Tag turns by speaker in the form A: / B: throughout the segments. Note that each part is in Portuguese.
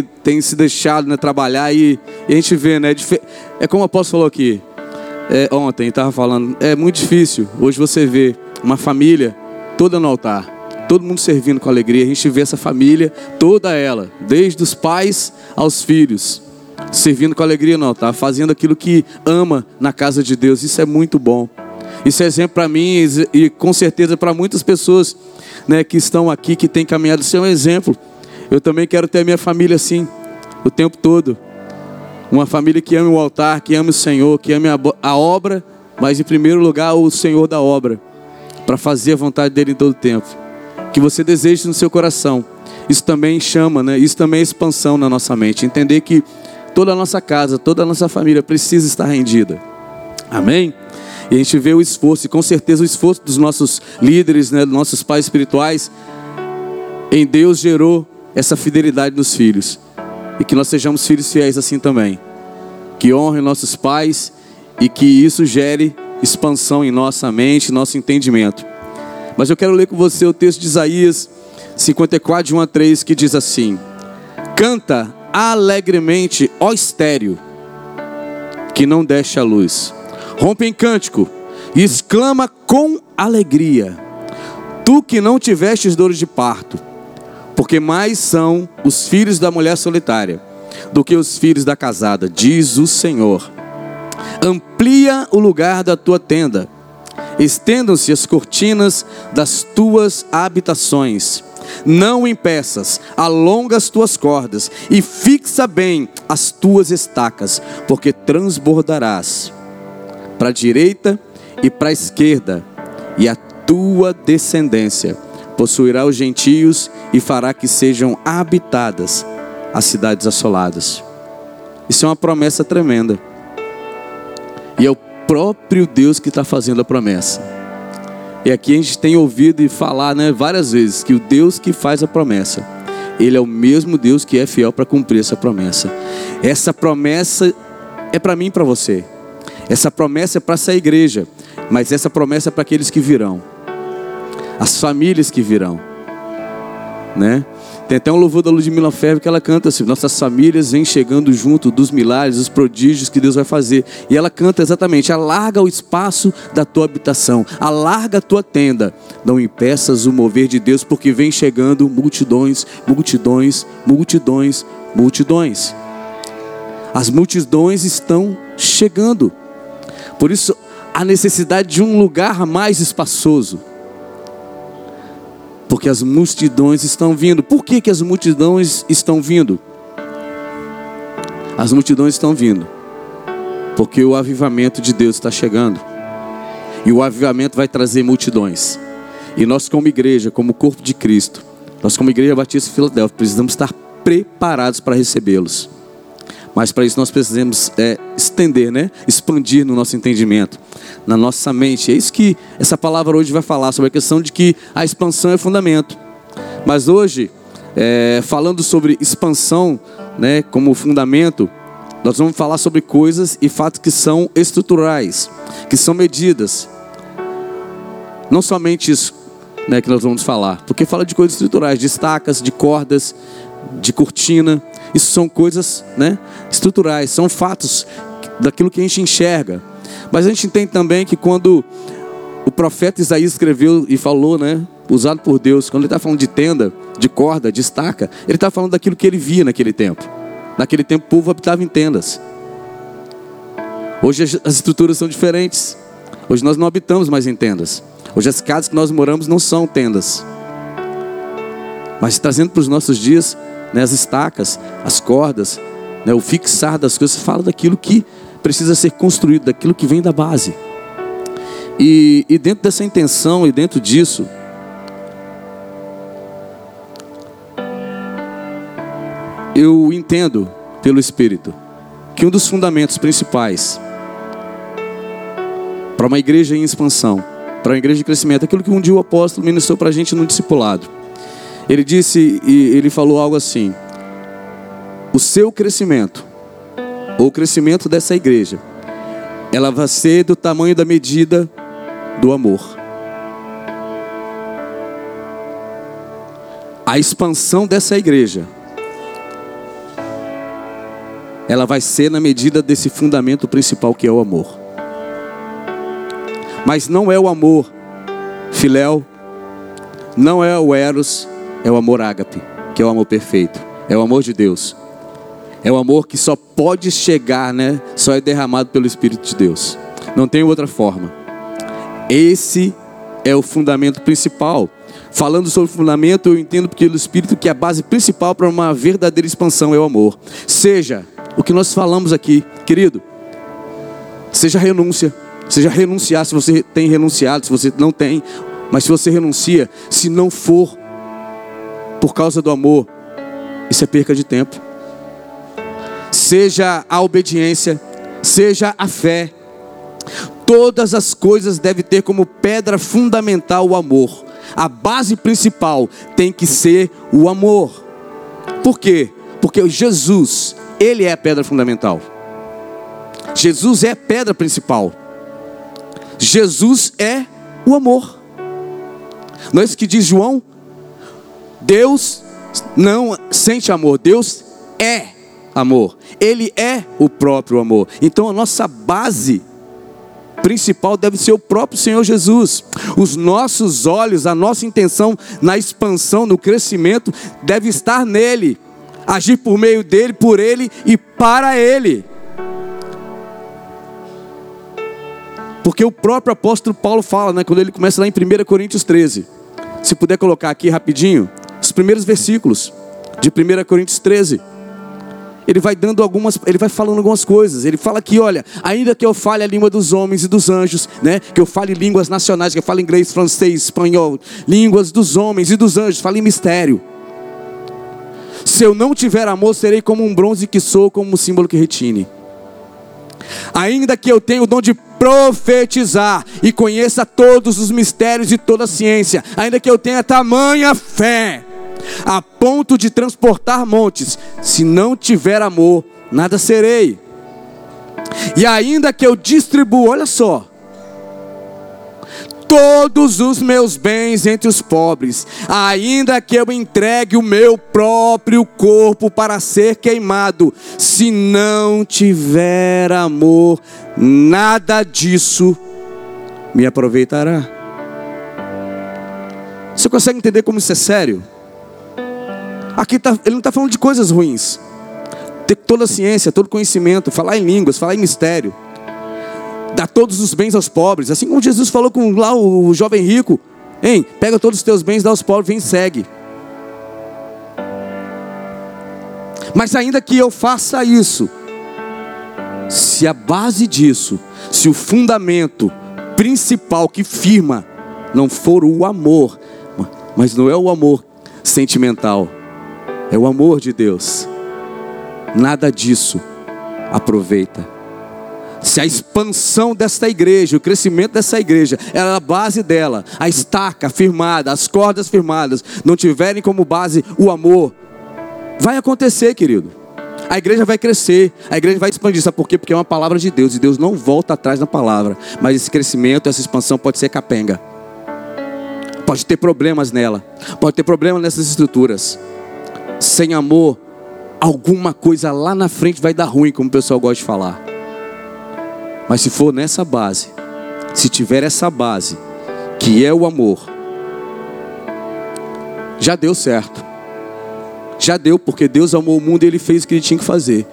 A: tem se deixado né, trabalhar e, e, a gente vê, né? É como o apóstolo falou aqui é, ontem, estava falando, é muito difícil hoje você vê uma família toda no altar, todo mundo servindo com alegria. A gente vê essa família, toda ela, desde os pais aos filhos, servindo com alegria no altar, fazendo aquilo que ama na casa de Deus. Isso é muito bom. Isso é exemplo para mim e com certeza para muitas pessoas né, que estão aqui, que têm caminhado. Isso é um exemplo. Eu também quero ter a minha família assim, o tempo todo. Uma família que ame o altar, que ame o Senhor, que ame a, a obra, mas em primeiro lugar o Senhor da obra, para fazer a vontade dele em todo o tempo. Que você deseje no seu coração. Isso também chama, né? Isso também é expansão na nossa mente. Entender que toda a nossa casa, toda a nossa família precisa estar rendida. Amém? E a gente vê o esforço, e com certeza o esforço dos nossos líderes, né, dos nossos pais espirituais, em Deus gerou essa fidelidade nos filhos. E que nós sejamos filhos fiéis assim também. Que honrem nossos pais e que isso gere expansão em nossa mente, nosso entendimento. Mas eu quero ler com você o texto de Isaías 54, de 1 a 3, que diz assim: Canta alegremente, ó estéreo, que não deixa a luz rompe em cântico e exclama com alegria: Tu que não tivestes dores de parto, porque mais são os filhos da mulher solitária do que os filhos da casada, diz o Senhor. Amplia o lugar da tua tenda, estendam-se as cortinas das tuas habitações. Não impeças, alonga as tuas cordas e fixa bem as tuas estacas, porque transbordarás para a direita e para a esquerda, e a tua descendência possuirá os gentios e fará que sejam habitadas as cidades assoladas. Isso é uma promessa tremenda. E é o próprio Deus que está fazendo a promessa. E aqui a gente tem ouvido e falar né, várias vezes que o Deus que faz a promessa, Ele é o mesmo Deus que é fiel para cumprir essa promessa. Essa promessa é para mim e para você. Essa promessa é para essa igreja, mas essa promessa é para aqueles que virão, as famílias que virão, né? Tem até um louvor da Ludmilla Ferro que ela canta assim: Nossas famílias vêm chegando junto dos milagres, dos prodígios que Deus vai fazer. E ela canta exatamente: Alarga o espaço da tua habitação, alarga a tua tenda. Não impeças o mover de Deus, porque vem chegando multidões, multidões, multidões, multidões. As multidões estão chegando. Por isso, a necessidade de um lugar mais espaçoso. Porque as multidões estão vindo. Por que, que as multidões estão vindo? As multidões estão vindo. Porque o avivamento de Deus está chegando. E o avivamento vai trazer multidões. E nós, como igreja, como corpo de Cristo, nós, como Igreja Batista Filadélfia, precisamos estar preparados para recebê-los. Mas para isso nós precisamos é, estender, né? expandir no nosso entendimento, na nossa mente. É isso que essa palavra hoje vai falar, sobre a questão de que a expansão é fundamento. Mas hoje, é, falando sobre expansão né, como fundamento, nós vamos falar sobre coisas e fatos que são estruturais, que são medidas. Não somente isso né, que nós vamos falar, porque fala de coisas estruturais, de estacas, de cordas, de cortina. Isso são coisas né, estruturais, são fatos daquilo que a gente enxerga. Mas a gente entende também que quando o profeta Isaías escreveu e falou, né, usado por Deus, quando ele está falando de tenda, de corda, de estaca, ele está falando daquilo que ele via naquele tempo. Naquele tempo o povo habitava em tendas. Hoje as estruturas são diferentes. Hoje nós não habitamos mais em tendas. Hoje as casas que nós moramos não são tendas. Mas trazendo para os nossos dias, né, as estacas, as cordas, né, o fixar das coisas, fala daquilo que precisa ser construído, daquilo que vem da base. E, e dentro dessa intenção e dentro disso, eu entendo pelo Espírito que um dos fundamentos principais para uma igreja em expansão, para uma igreja de crescimento, é aquilo que um dia o apóstolo ministrou para a gente no discipulado. Ele disse e ele falou algo assim: o seu crescimento, ou o crescimento dessa igreja, ela vai ser do tamanho da medida do amor. A expansão dessa igreja ela vai ser na medida desse fundamento principal que é o amor. Mas não é o amor filéu, não é o eros, é o amor ágape, que é o amor perfeito, é o amor de Deus. É o amor que só pode chegar, né? Só é derramado pelo Espírito de Deus. Não tem outra forma. Esse é o fundamento principal. Falando sobre fundamento, eu entendo porque o Espírito que é a base principal para uma verdadeira expansão é o amor. Seja o que nós falamos aqui, querido, seja renúncia, seja renunciar se você tem renunciado, se você não tem, mas se você renuncia, se não for por causa do amor, isso é perca de tempo seja a obediência, seja a fé. Todas as coisas devem ter como pedra fundamental o amor. A base principal tem que ser o amor. Por quê? Porque Jesus, ele é a pedra fundamental. Jesus é a pedra principal. Jesus é o amor. Não é isso que diz João? Deus não sente amor, Deus é amor. Ele é o próprio amor. Então a nossa base principal deve ser o próprio Senhor Jesus. Os nossos olhos, a nossa intenção na expansão, no crescimento, deve estar nele. Agir por meio dele, por ele e para ele. Porque o próprio apóstolo Paulo fala, né, quando ele começa lá em 1 Coríntios 13. Se puder colocar aqui rapidinho, os primeiros versículos de 1 Coríntios 13 ele vai dando algumas, ele vai falando algumas coisas. Ele fala que, olha, ainda que eu fale a língua dos homens e dos anjos, né? Que eu fale línguas nacionais, que eu fale inglês, francês, espanhol, línguas dos homens e dos anjos, fale mistério. Se eu não tiver amor, serei como um bronze que sou, como um símbolo que retine. Ainda que eu tenha o dom de profetizar e conheça todos os mistérios e toda a ciência, ainda que eu tenha tamanha fé, a ponto de transportar montes. Se não tiver amor, nada serei. E ainda que eu distribua, olha só, todos os meus bens entre os pobres, ainda que eu entregue o meu próprio corpo para ser queimado, se não tiver amor, nada disso me aproveitará. Você consegue entender como isso é sério? Aqui tá, ele não está falando de coisas ruins. Ter toda a ciência, todo conhecimento, falar em línguas, falar em mistério. Dar todos os bens aos pobres. Assim como Jesus falou com lá o jovem rico. Hein, pega todos os teus bens, dá aos pobres, vem segue. Mas ainda que eu faça isso, se a base disso, se o fundamento principal que firma não for o amor, mas não é o amor sentimental, é o amor de Deus. Nada disso aproveita. Se a expansão desta igreja, o crescimento dessa igreja, é a base dela, a estaca firmada, as cordas firmadas, não tiverem como base o amor, vai acontecer, querido. A igreja vai crescer, a igreja vai expandir. Sabe por quê? Porque é uma palavra de Deus e Deus não volta atrás na palavra. Mas esse crescimento, essa expansão pode ser capenga. Pode ter problemas nela, pode ter problemas nessas estruturas sem amor, alguma coisa lá na frente vai dar ruim, como o pessoal gosta de falar. Mas se for nessa base, se tiver essa base, que é o amor, já deu certo. Já deu, porque Deus amou o mundo e ele fez o que ele tinha que fazer.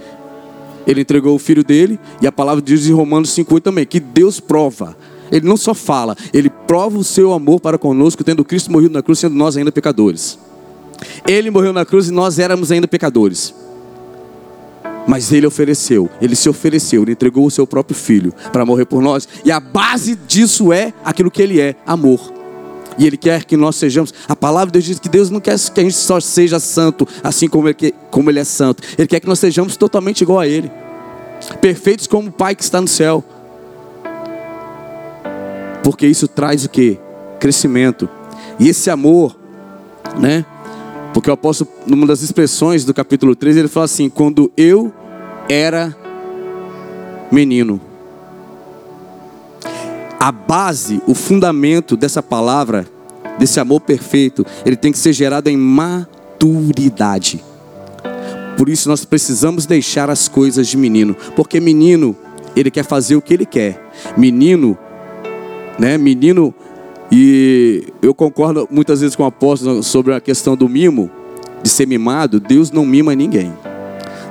A: Ele entregou o filho dele, e a palavra diz em Romanos 5,8 também, que Deus prova. Ele não só fala, ele prova o seu amor para conosco, tendo Cristo morrido na cruz, sendo nós ainda pecadores. Ele morreu na cruz e nós éramos ainda pecadores. Mas ele ofereceu, ele se ofereceu, ele entregou o seu próprio filho para morrer por nós. E a base disso é aquilo que ele é: amor. E ele quer que nós sejamos. A palavra de Deus diz que Deus não quer que a gente só seja santo, assim como ele, como ele é santo. Ele quer que nós sejamos totalmente igual a ele, perfeitos como o Pai que está no céu. Porque isso traz o que? Crescimento. E esse amor, né? Porque o apóstolo, numa das expressões do capítulo 3, ele fala assim: quando eu era menino. A base, o fundamento dessa palavra, desse amor perfeito, ele tem que ser gerado em maturidade. Por isso nós precisamos deixar as coisas de menino, porque menino, ele quer fazer o que ele quer. Menino, né? Menino e eu concordo muitas vezes com o apóstolo sobre a questão do mimo, de ser mimado. Deus não mima ninguém.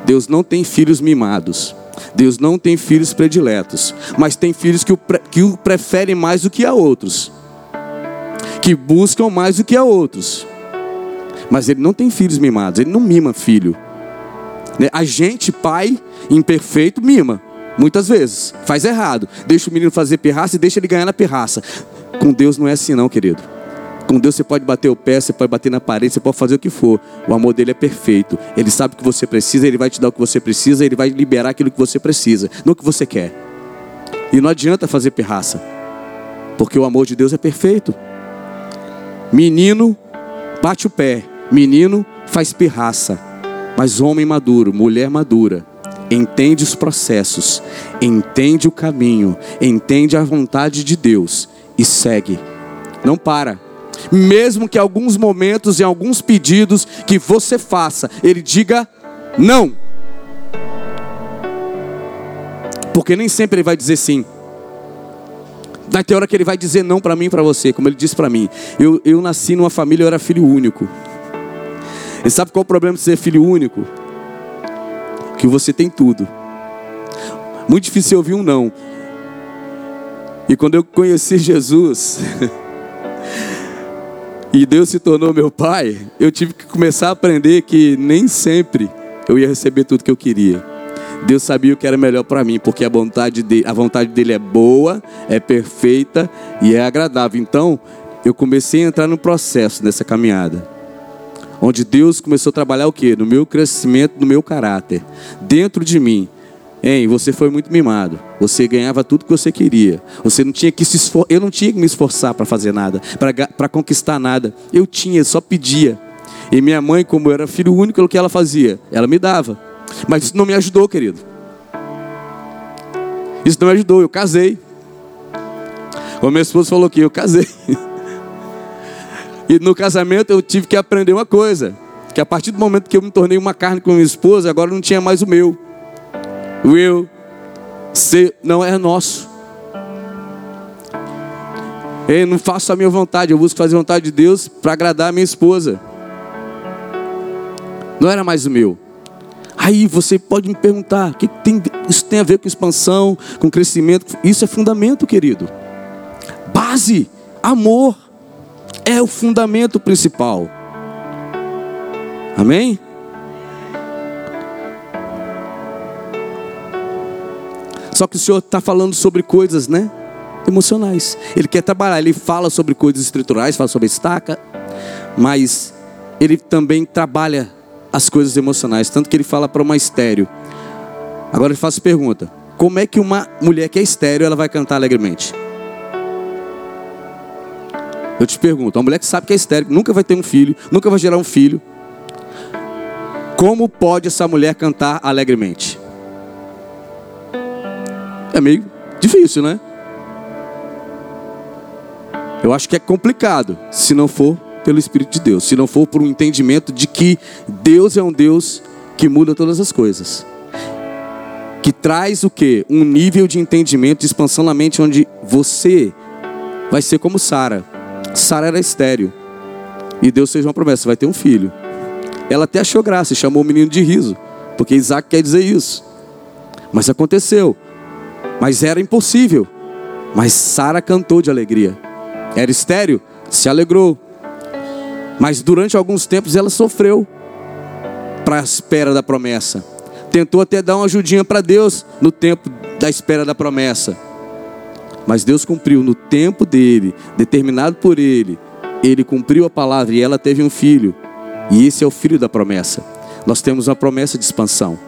A: Deus não tem filhos mimados. Deus não tem filhos prediletos. Mas tem filhos que o, que o preferem mais do que a outros. Que buscam mais do que a outros. Mas ele não tem filhos mimados. Ele não mima filho. Né? A gente, pai imperfeito, mima. Muitas vezes. Faz errado. Deixa o menino fazer pirraça e deixa ele ganhar na pirraça. Com Deus não é assim não, querido. Com Deus você pode bater o pé, você pode bater na parede, você pode fazer o que for. O amor dele é perfeito. Ele sabe o que você precisa, ele vai te dar o que você precisa, ele vai liberar aquilo que você precisa, não o que você quer. E não adianta fazer pirraça. Porque o amor de Deus é perfeito. Menino bate o pé, menino faz pirraça. Mas homem maduro, mulher madura, entende os processos, entende o caminho, entende a vontade de Deus e segue. Não para. Mesmo que alguns momentos e alguns pedidos que você faça, ele diga não. Porque nem sempre ele vai dizer sim. Vai ter hora que ele vai dizer não para mim e para você, como ele disse para mim. Eu, eu nasci numa família, eu era filho único. E sabe qual é o problema de ser filho único? que você tem tudo. Muito difícil ouvir um não. E quando eu conheci Jesus, e Deus se tornou meu pai, eu tive que começar a aprender que nem sempre eu ia receber tudo que eu queria. Deus sabia o que era melhor para mim, porque a vontade, dele, a vontade dele é boa, é perfeita e é agradável. Então, eu comecei a entrar no processo nessa caminhada onde Deus começou a trabalhar o que? No meu crescimento, no meu caráter, dentro de mim. Hein, você foi muito mimado. Você ganhava tudo que você queria. Você não tinha que se esfor... Eu não tinha que me esforçar para fazer nada, para conquistar nada. Eu tinha, só pedia. E minha mãe, como eu era filho único, o que ela fazia? Ela me dava. Mas isso não me ajudou, querido. Isso não me ajudou. Eu casei. Como minha esposa falou aqui, eu casei. E no casamento eu tive que aprender uma coisa: que a partir do momento que eu me tornei uma carne com minha esposa, agora não tinha mais o meu. Eu ser não é nosso. Eu não faço a minha vontade, eu busco fazer a vontade de Deus para agradar a minha esposa. Não era mais o meu. Aí você pode me perguntar: o que tem, isso tem a ver com expansão, com crescimento? Isso é fundamento, querido. Base, amor é o fundamento principal. Amém? Só que o Senhor está falando sobre coisas, né? Emocionais. Ele quer trabalhar, ele fala sobre coisas estruturais, fala sobre estaca, mas ele também trabalha as coisas emocionais, tanto que ele fala para uma estéreo. Agora ele faz pergunta: como é que uma mulher que é estéreo ela vai cantar alegremente? Eu te pergunto, uma mulher que sabe que é estéril, nunca vai ter um filho, nunca vai gerar um filho, como pode essa mulher cantar alegremente? É meio difícil, né? Eu acho que é complicado, se não for pelo Espírito de Deus, se não for por um entendimento de que Deus é um Deus que muda todas as coisas. Que traz o que? Um nível de entendimento, de expansão na mente, onde você vai ser como Sara Sara era estéreo. E Deus fez uma promessa: vai ter um filho. Ela até achou graça e chamou o menino de riso, porque Isaac quer dizer isso. Mas aconteceu. Mas era impossível. Mas Sara cantou de alegria. Era estéreo, se alegrou. Mas durante alguns tempos ela sofreu para a espera da promessa. Tentou até dar uma ajudinha para Deus no tempo da espera da promessa. Mas Deus cumpriu no tempo dele, determinado por ele. Ele cumpriu a palavra e ela teve um filho. E esse é o filho da promessa. Nós temos uma promessa de expansão.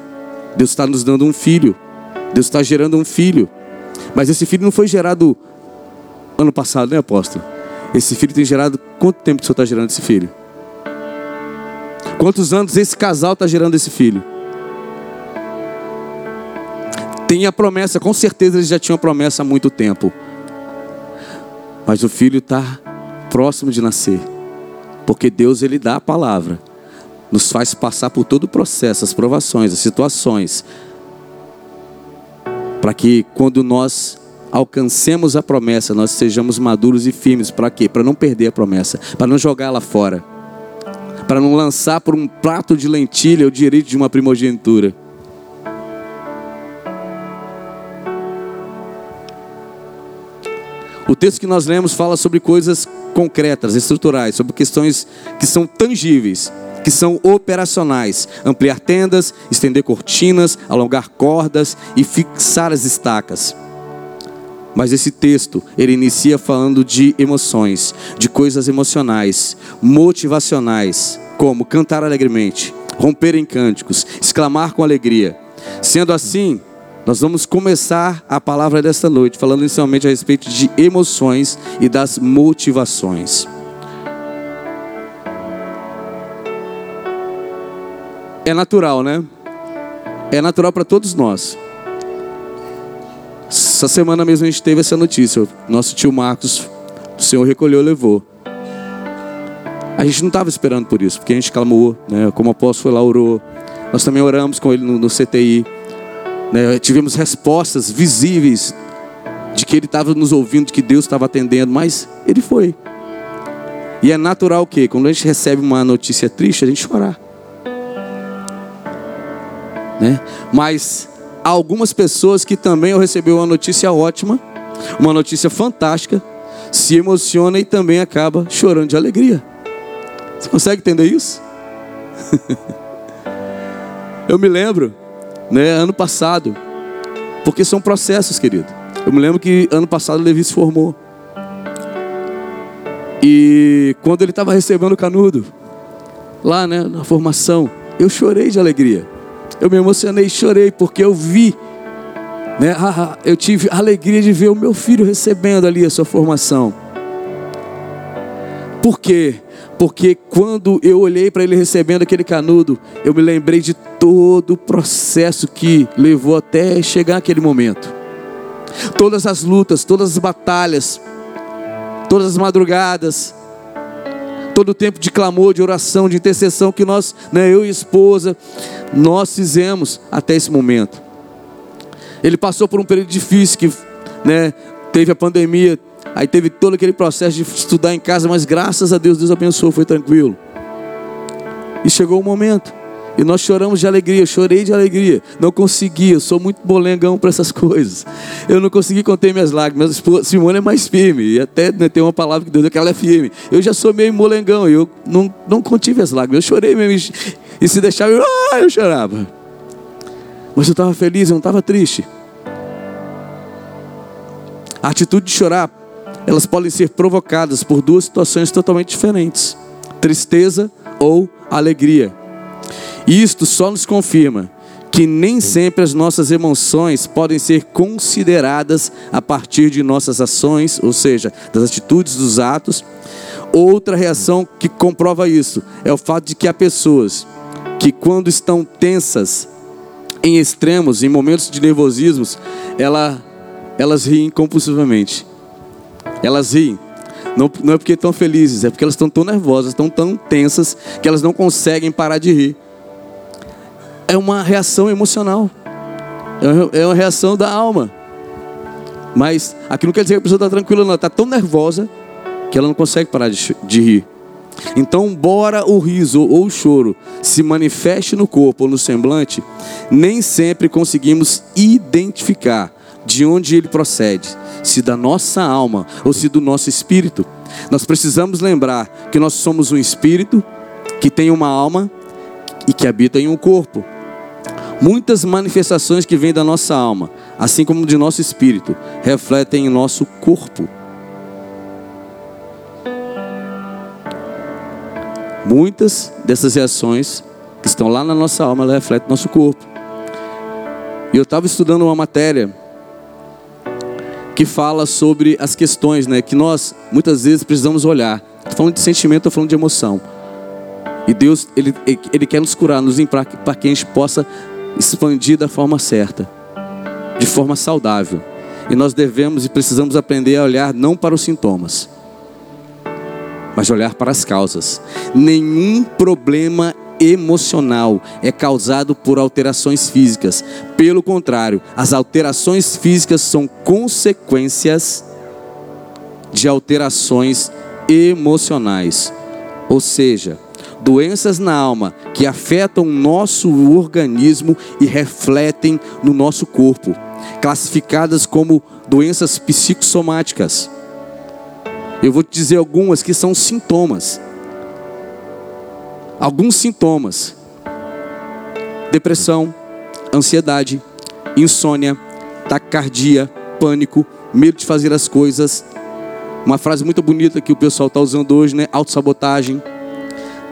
A: Deus está nos dando um filho. Deus está gerando um filho. Mas esse filho não foi gerado ano passado, né, apóstolo? Esse filho tem gerado. Quanto tempo que o senhor está gerando esse filho? Quantos anos esse casal está gerando esse filho? tem a promessa, com certeza eles já tinham a promessa há muito tempo. Mas o filho está próximo de nascer. Porque Deus ele dá a palavra. nos faz passar por todo o processo, as provações, as situações, para que quando nós alcancemos a promessa, nós sejamos maduros e firmes. Para quê? Para não perder a promessa, para não jogar ela fora, para não lançar por um prato de lentilha o direito de uma primogenitura. O texto que nós lemos fala sobre coisas concretas, estruturais, sobre questões que são tangíveis, que são operacionais: ampliar tendas, estender cortinas, alongar cordas e fixar as estacas. Mas esse texto, ele inicia falando de emoções, de coisas emocionais, motivacionais, como cantar alegremente, romper em cânticos, exclamar com alegria. Sendo assim, nós vamos começar a palavra desta noite falando inicialmente a respeito de emoções e das motivações. É natural, né? É natural para todos nós. Essa semana mesmo a gente teve essa notícia. Nosso tio Marcos, o Senhor recolheu levou. A gente não estava esperando por isso, porque a gente clamou, né? Como o apóstolo lá, orou. Nós também oramos com ele no, no CTI. Né? Tivemos respostas visíveis de que ele estava nos ouvindo, que Deus estava atendendo, mas ele foi. E é natural que, quando a gente recebe uma notícia triste, a gente chorar. Né? Mas há algumas pessoas que também receberam uma notícia ótima, uma notícia fantástica, se emociona e também acaba chorando de alegria. Você consegue entender isso? Eu me lembro, né, ano passado, porque são processos, querido. Eu me lembro que ano passado o Levi se formou. E quando ele estava recebendo o canudo, lá né, na formação, eu chorei de alegria. Eu me emocionei, chorei, porque eu vi, né, eu tive a alegria de ver o meu filho recebendo ali a sua formação. Por quê? Porque quando eu olhei para ele recebendo aquele canudo, eu me lembrei de todo o processo que levou até chegar aquele momento. Todas as lutas, todas as batalhas, todas as madrugadas, todo o tempo de clamor, de oração, de intercessão que nós, né, eu e esposa, nós fizemos até esse momento. Ele passou por um período difícil que, né, teve a pandemia, aí teve todo aquele processo de estudar em casa, mas graças a Deus, Deus abençoou, foi tranquilo. E chegou o momento. E nós choramos de alegria, eu chorei de alegria. Não consegui, eu sou muito bolengão para essas coisas. Eu não consegui conter minhas lágrimas. Simone é mais firme. E até né, tem uma palavra que Deus deu que ela é firme. Eu já sou meio molengão, eu não, não contive as lágrimas. Eu chorei mesmo. E se deixava, eu, ah, eu chorava. Mas eu estava feliz, eu não estava triste. A atitude de chorar, elas podem ser provocadas por duas situações totalmente diferentes: tristeza ou alegria. Isto só nos confirma que nem sempre as nossas emoções podem ser consideradas a partir de nossas ações, ou seja, das atitudes, dos atos. Outra reação que comprova isso é o fato de que há pessoas que, quando estão tensas, em extremos, em momentos de nervosismo, ela, elas riem compulsivamente. Elas riem. Não, não é porque estão felizes, é porque elas estão tão nervosas, estão tão tensas, que elas não conseguem parar de rir é uma reação emocional, é uma reação da alma. Mas aqui não quer dizer que a pessoa está tranquila, não, ela está tão nervosa que ela não consegue parar de, de rir. Então, embora o riso ou o choro se manifeste no corpo ou no semblante, nem sempre conseguimos identificar de onde ele procede, se da nossa alma ou se do nosso espírito. Nós precisamos lembrar que nós somos um espírito que tem uma alma e que habita em um corpo. Muitas manifestações que vêm da nossa alma, assim como de nosso espírito, refletem em nosso corpo. Muitas dessas reações que estão lá na nossa alma, ela reflete no nosso corpo. E eu estava estudando uma matéria que fala sobre as questões, né, que nós muitas vezes precisamos olhar. Estou falando de sentimento, estou falando de emoção. E Deus, ele, ele quer nos curar, nos limpar para que a gente possa expandir da forma certa, de forma saudável. E nós devemos e precisamos aprender a olhar não para os sintomas, mas olhar para as causas. Nenhum problema emocional é causado por alterações físicas. Pelo contrário, as alterações físicas são consequências de alterações emocionais. Ou seja, doenças na alma que afetam o nosso organismo e refletem no nosso corpo, classificadas como doenças psicossomáticas. Eu vou te dizer algumas que são sintomas. Alguns sintomas: depressão, ansiedade, insônia, taquicardia, pânico, medo de fazer as coisas. Uma frase muito bonita que o pessoal está usando hoje, né? Autossabotagem,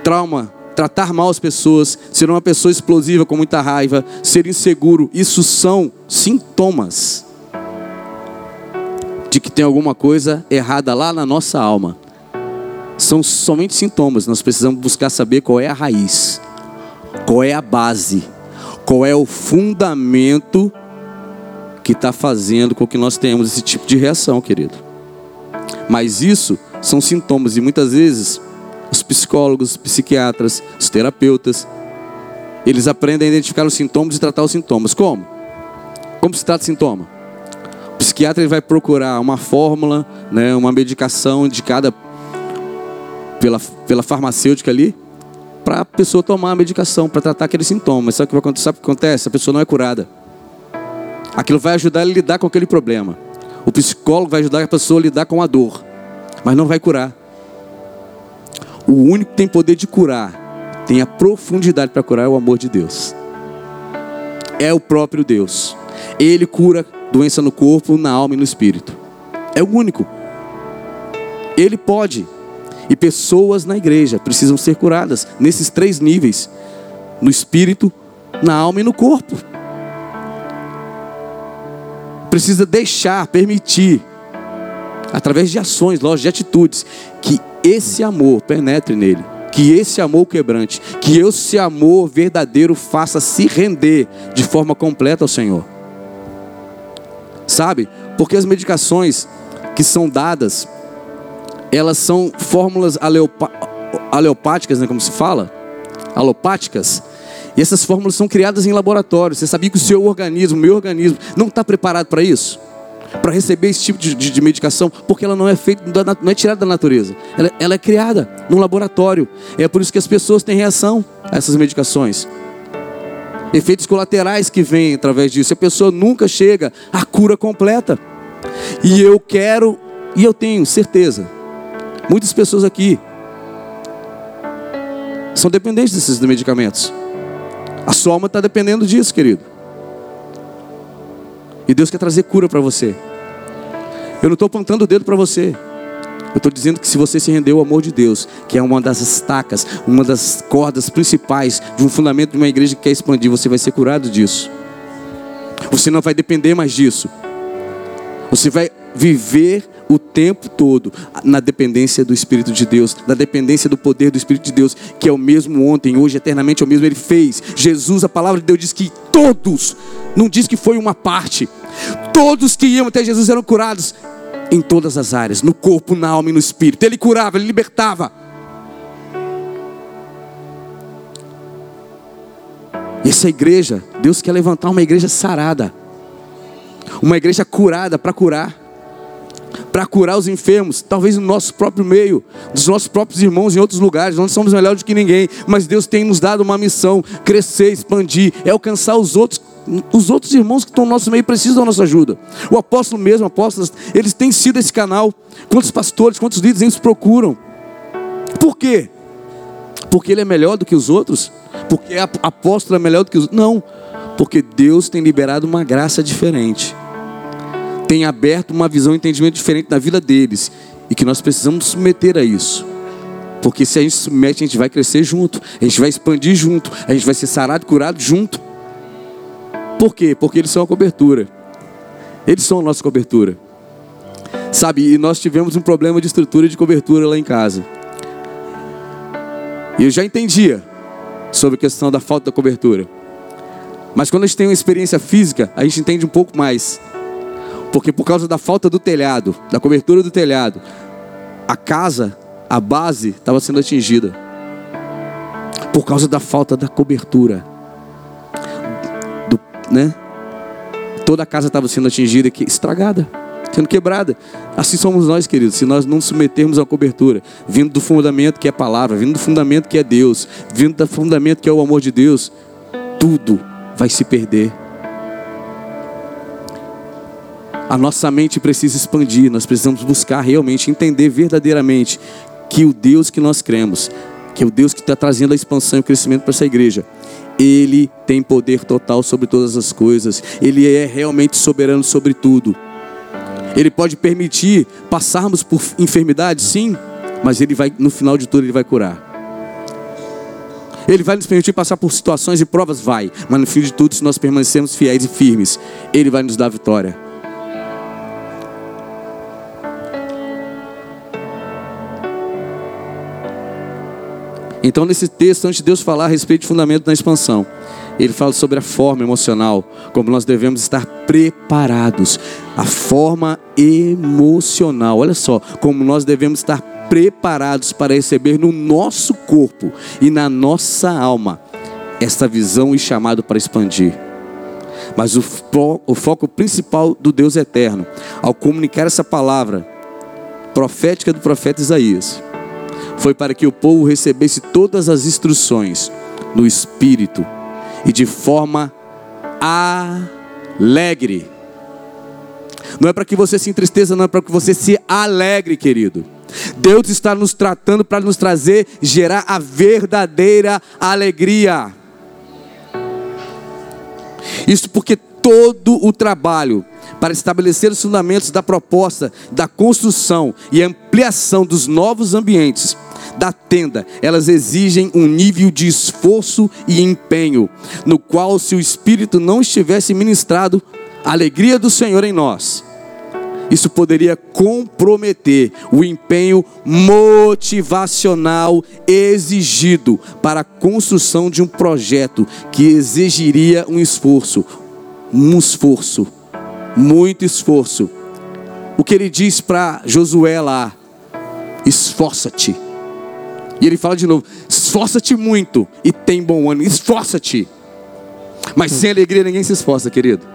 A: trauma, tratar mal as pessoas, ser uma pessoa explosiva com muita raiva, ser inseguro. Isso são sintomas de que tem alguma coisa errada lá na nossa alma. São somente sintomas, nós precisamos buscar saber qual é a raiz, qual é a base, qual é o fundamento que está fazendo com que nós tenhamos esse tipo de reação, querido. Mas isso são sintomas e muitas vezes os psicólogos, os psiquiatras, os terapeutas, eles aprendem a identificar os sintomas e tratar os sintomas. Como? Como se trata sintoma? O psiquiatra ele vai procurar uma fórmula, né, uma medicação indicada pela, pela farmacêutica ali, para a pessoa tomar a medicação, para tratar aquele sintoma. Sabe o que sabe o que acontece? A pessoa não é curada. Aquilo vai ajudar ele a lidar com aquele problema. O psicólogo vai ajudar a pessoa a lidar com a dor, mas não vai curar. O único que tem poder de curar, tem a profundidade para curar é o amor de Deus. É o próprio Deus. Ele cura doença no corpo, na alma e no espírito. É o único. Ele pode. E pessoas na igreja precisam ser curadas nesses três níveis: no espírito, na alma e no corpo. Precisa deixar, permitir, através de ações, lógico, de atitudes, que esse amor penetre nele. Que esse amor quebrante, que esse amor verdadeiro faça se render de forma completa ao Senhor. Sabe? Porque as medicações que são dadas elas são fórmulas aleopáticas, né, como se fala? Alopáticas. E essas fórmulas são criadas em laboratório. Você sabia que o seu organismo, o meu organismo, não está preparado para isso? Para receber esse tipo de, de, de, medicação, porque ela não é feita, não é tirada da natureza. Ela, ela é criada num laboratório. É por isso que as pessoas têm reação a essas medicações. Efeitos colaterais que vêm através disso. A pessoa nunca chega à cura completa. E eu quero, e eu tenho certeza, Muitas pessoas aqui são dependentes desses medicamentos. A sua alma está dependendo disso, querido. E Deus quer trazer cura para você. Eu não estou apontando o dedo para você. Eu estou dizendo que se você se rendeu ao amor de Deus, que é uma das estacas, uma das cordas principais de um fundamento de uma igreja que quer expandir, você vai ser curado disso. Você não vai depender mais disso. Você vai viver o tempo todo na dependência do Espírito de Deus, na dependência do poder do Espírito de Deus, que é o mesmo ontem, hoje, eternamente, é o mesmo ele fez. Jesus, a palavra de Deus diz que todos, não diz que foi uma parte, todos que iam até Jesus eram curados em todas as áreas, no corpo, na alma e no espírito. Ele curava, ele libertava. E essa igreja, Deus quer levantar uma igreja sarada, uma igreja curada para curar para curar os enfermos, talvez no nosso próprio meio, dos nossos próprios irmãos em outros lugares. Não somos melhores do que ninguém, mas Deus tem nos dado uma missão: crescer, expandir, é alcançar os outros. Os outros irmãos que estão no nosso meio precisam da nossa ajuda. O apóstolo mesmo, apóstolos, eles têm sido esse canal. Quantos pastores, quantos líderes eles procuram? Por quê? Porque ele é melhor do que os outros? Porque apóstolo é melhor do que os outros? Não. Porque Deus tem liberado uma graça diferente tem aberto uma visão e entendimento diferente na vida deles. E que nós precisamos submeter a isso. Porque se a gente submete, a gente vai crescer junto, a gente vai expandir junto, a gente vai ser sarado, curado junto. Por quê? Porque eles são a cobertura. Eles são a nossa cobertura. Sabe, e nós tivemos um problema de estrutura de cobertura lá em casa. E eu já entendia sobre a questão da falta da cobertura. Mas quando a gente tem uma experiência física, a gente entende um pouco mais. Porque por causa da falta do telhado, da cobertura do telhado, a casa, a base estava sendo atingida. por causa da falta da cobertura. Do, né? Toda a casa estava sendo atingida, estragada, sendo quebrada. Assim somos nós, queridos, se nós não submetermos a cobertura, vindo do fundamento que é a palavra, vindo do fundamento que é Deus, vindo do fundamento que é o amor de Deus, tudo vai se perder. A nossa mente precisa expandir, nós precisamos buscar realmente entender verdadeiramente que o Deus que nós cremos, que é o Deus que está trazendo a expansão e o crescimento para essa igreja, Ele tem poder total sobre todas as coisas, Ele é realmente soberano sobre tudo. Ele pode permitir passarmos por enfermidade, sim, mas Ele vai, no final de tudo, Ele vai curar. Ele vai nos permitir passar por situações e provas, vai, mas no fim de tudo, se nós permanecermos fiéis e firmes, Ele vai nos dar vitória. Então, nesse texto, antes de Deus falar a respeito de fundamento da expansão, ele fala sobre a forma emocional, como nós devemos estar preparados. A forma emocional, olha só, como nós devemos estar preparados para receber no nosso corpo e na nossa alma esta visão e chamado para expandir. Mas o, fo o foco principal do Deus eterno, ao comunicar essa palavra profética do profeta Isaías, foi para que o povo recebesse todas as instruções no espírito e de forma alegre. Não é para que você se entristeça, não é para que você se alegre, querido. Deus está nos tratando para nos trazer, gerar a verdadeira alegria. Isso porque todo o trabalho para estabelecer os fundamentos da proposta, da construção e ampliação dos novos ambientes da tenda, elas exigem um nível de esforço e empenho, no qual, se o Espírito não estivesse ministrado, a alegria do Senhor em nós, isso poderia comprometer o empenho motivacional exigido para a construção de um projeto que exigiria um esforço, um esforço, muito esforço. O que ele diz para Josué lá: esforça-te e ele fala de novo: esforça-te muito e tem bom ânimo, esforça-te. Mas sem alegria ninguém se esforça, querido.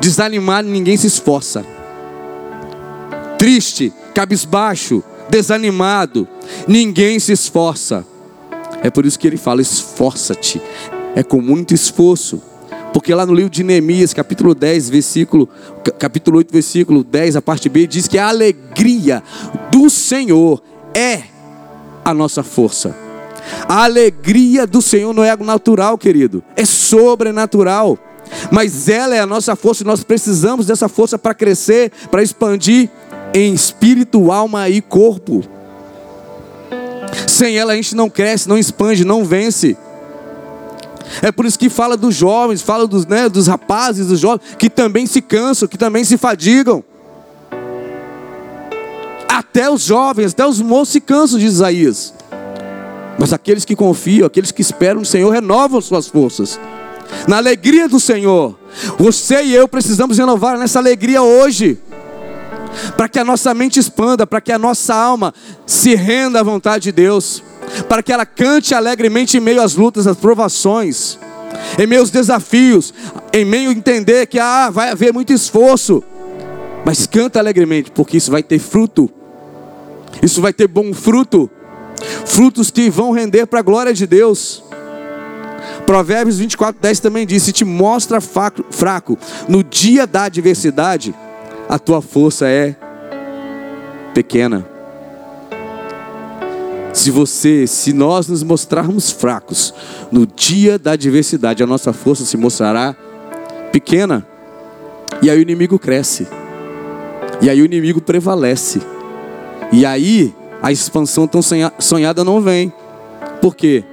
A: Desanimado ninguém se esforça. Triste, cabisbaixo, desanimado, ninguém se esforça. É por isso que ele fala: esforça-te. É com muito esforço. Porque lá no livro de Neemias, capítulo 10, versículo, capítulo 8, versículo 10, a parte B, diz que a alegria do Senhor é a nossa força. A alegria do Senhor não é algo natural, querido, é sobrenatural. Mas ela é a nossa força e nós precisamos dessa força para crescer, para expandir em espírito, alma e corpo. Sem ela a gente não cresce, não expande, não vence. É por isso que fala dos jovens, fala dos, né, dos rapazes, dos jovens, que também se cansam, que também se fadigam. Até os jovens, até os moços se cansam, diz Isaías. Mas aqueles que confiam, aqueles que esperam no Senhor, renovam suas forças. Na alegria do Senhor. Você e eu precisamos renovar nessa alegria hoje. Para que a nossa mente expanda, para que a nossa alma se renda à vontade de Deus. Para que ela cante alegremente em meio às lutas, às provações, em meio aos desafios, em meio a entender que ah, vai haver muito esforço. Mas canta alegremente, porque isso vai ter fruto isso vai ter bom fruto, frutos que vão render para a glória de Deus. Provérbios 24, 10 também diz: Se te mostra fraco no dia da adversidade, a tua força é pequena. Se você, se nós nos mostrarmos fracos no dia da adversidade, a nossa força se mostrará pequena. E aí o inimigo cresce. E aí o inimigo prevalece. E aí a expansão tão sonhada não vem. Por quê?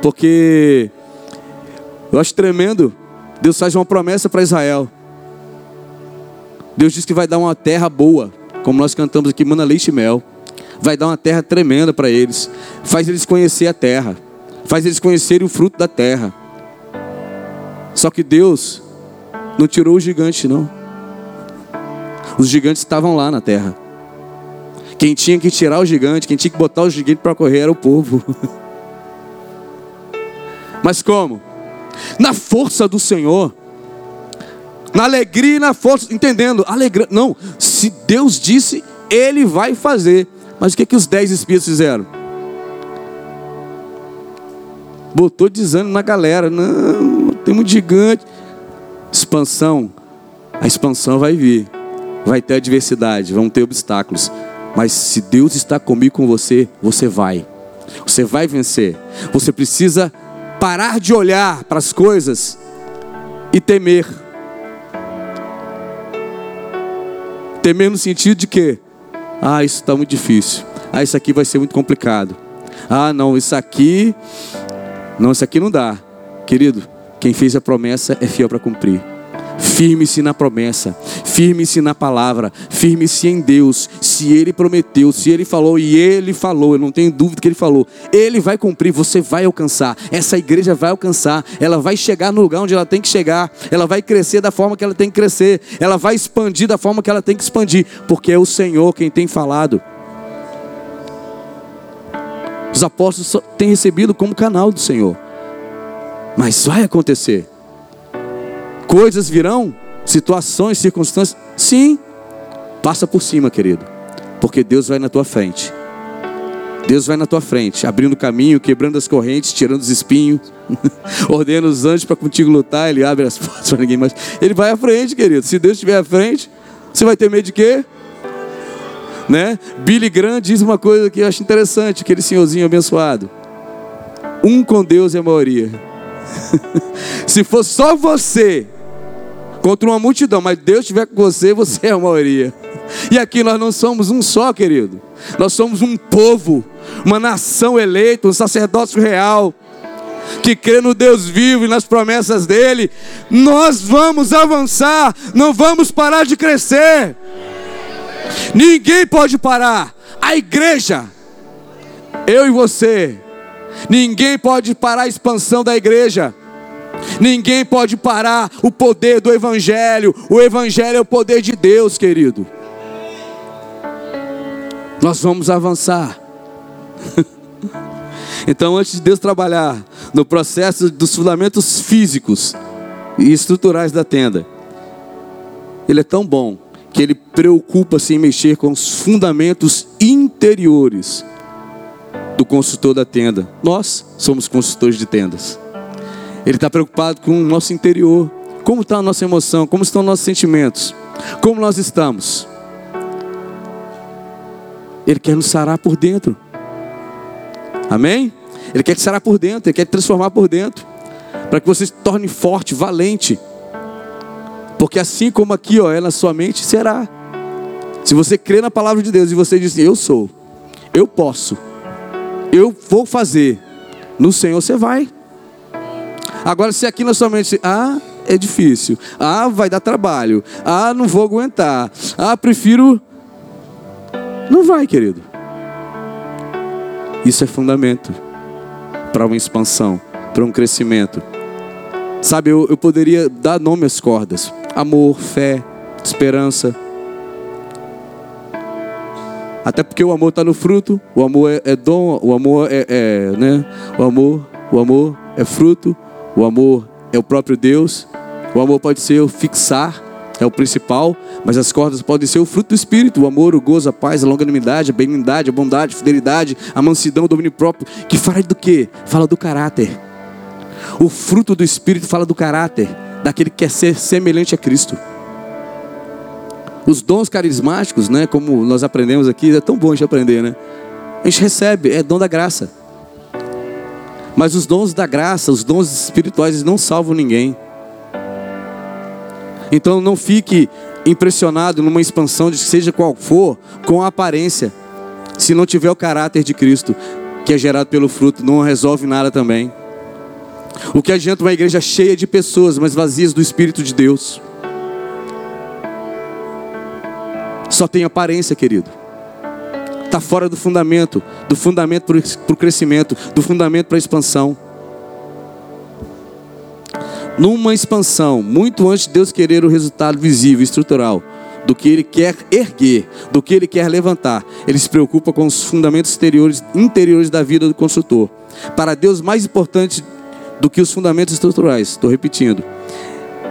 A: Porque eu acho tremendo. Deus faz uma promessa para Israel. Deus diz que vai dar uma terra boa, como nós cantamos aqui, mana leite e mel. Vai dar uma terra tremenda para eles. Faz eles conhecer a terra. Faz eles conhecerem o fruto da terra. Só que Deus não tirou os gigantes, não. Os gigantes estavam lá na terra. Quem tinha que tirar o gigante, quem tinha que botar o gigante para correr era o povo. Mas como? Na força do Senhor. Na alegria e na força, entendendo, alegria. Não, se Deus disse, Ele vai fazer. Mas o que, que os dez espíritos fizeram? Botou desânimo na galera. Não, tem muito gigante. Expansão. A expansão vai vir. Vai ter adversidade, vão ter obstáculos. Mas se Deus está comigo com você, você vai. Você vai vencer. Você precisa parar de olhar para as coisas e temer. Temer no sentido de que, ah, isso está muito difícil. Ah, isso aqui vai ser muito complicado. Ah, não, isso aqui, não, isso aqui não dá. Querido, quem fez a promessa é fiel para cumprir. Firme-se na promessa, firme-se na palavra, firme-se em Deus. Se Ele prometeu, se Ele falou e Ele falou, eu não tenho dúvida que Ele falou, Ele vai cumprir, você vai alcançar. Essa igreja vai alcançar, ela vai chegar no lugar onde ela tem que chegar, ela vai crescer da forma que ela tem que crescer, ela vai expandir da forma que ela tem que expandir, porque é o Senhor quem tem falado. Os apóstolos têm recebido como canal do Senhor, mas vai acontecer. Coisas virão, situações, circunstâncias. Sim, passa por cima, querido, porque Deus vai na tua frente. Deus vai na tua frente, abrindo caminho, quebrando as correntes, tirando os espinhos, ordena os anjos para contigo lutar. Ele abre as portas para ninguém mais. Ele vai à frente, querido. Se Deus estiver à frente, você vai ter medo de quê? Né? Billy Graham diz uma coisa que eu acho interessante, aquele senhorzinho abençoado. Um com Deus é a maioria. Se for só você contra uma multidão, mas Deus estiver com você, você é a maioria. E aqui nós não somos um só, querido. Nós somos um povo, uma nação eleita, um sacerdócio real, que crê no Deus vivo e nas promessas dele. Nós vamos avançar, não vamos parar de crescer. Ninguém pode parar. A igreja, eu e você, ninguém pode parar a expansão da igreja. Ninguém pode parar o poder do Evangelho. O Evangelho é o poder de Deus, querido. Nós vamos avançar. então, antes de Deus trabalhar no processo dos fundamentos físicos e estruturais da tenda, Ele é tão bom que Ele preocupa-se em mexer com os fundamentos interiores do construtor da tenda. Nós somos construtores de tendas. Ele está preocupado com o nosso interior. Como está a nossa emoção? Como estão nossos sentimentos? Como nós estamos? Ele quer nos sarar por dentro. Amém? Ele quer te sarar por dentro, ele quer te transformar por dentro. Para que você se torne forte, valente. Porque assim como aqui, ó, na sua mente, será. Se você crê na palavra de Deus e você diz, eu sou, eu posso, eu vou fazer, no Senhor você vai. Agora, se aqui na sua mente, ah, é difícil, ah, vai dar trabalho, ah, não vou aguentar, ah, prefiro. Não vai, querido. Isso é fundamento para uma expansão, para um crescimento. Sabe, eu, eu poderia dar nome às cordas: amor, fé, esperança. Até porque o amor está no fruto, o amor é, é dom, o amor é, é, né? O amor, o amor é fruto, o amor é o próprio Deus. O amor pode ser o fixar, é o principal, mas as cordas podem ser o fruto do Espírito: o amor, o gozo, a paz, a longanimidade, a benignidade, a bondade, a fidelidade, a mansidão, o domínio próprio. Que fala do quê? Fala do caráter. O fruto do Espírito fala do caráter daquele que quer ser semelhante a Cristo. Os dons carismáticos, né, como nós aprendemos aqui, é tão bom a gente aprender, né? A gente recebe, é dom da graça. Mas os dons da graça, os dons espirituais, não salvam ninguém. Então não fique impressionado numa expansão de seja qual for, com a aparência. Se não tiver o caráter de Cristo, que é gerado pelo fruto, não resolve nada também. O que adianta uma igreja cheia de pessoas, mas vazias do Espírito de Deus? Só tem aparência, querido está fora do fundamento, do fundamento para o crescimento, do fundamento para a expansão. Numa expansão, muito antes de Deus querer o resultado visível, estrutural, do que Ele quer erguer, do que Ele quer levantar, Ele se preocupa com os fundamentos exteriores, interiores da vida do construtor. Para Deus, mais importante do que os fundamentos estruturais. Estou repetindo.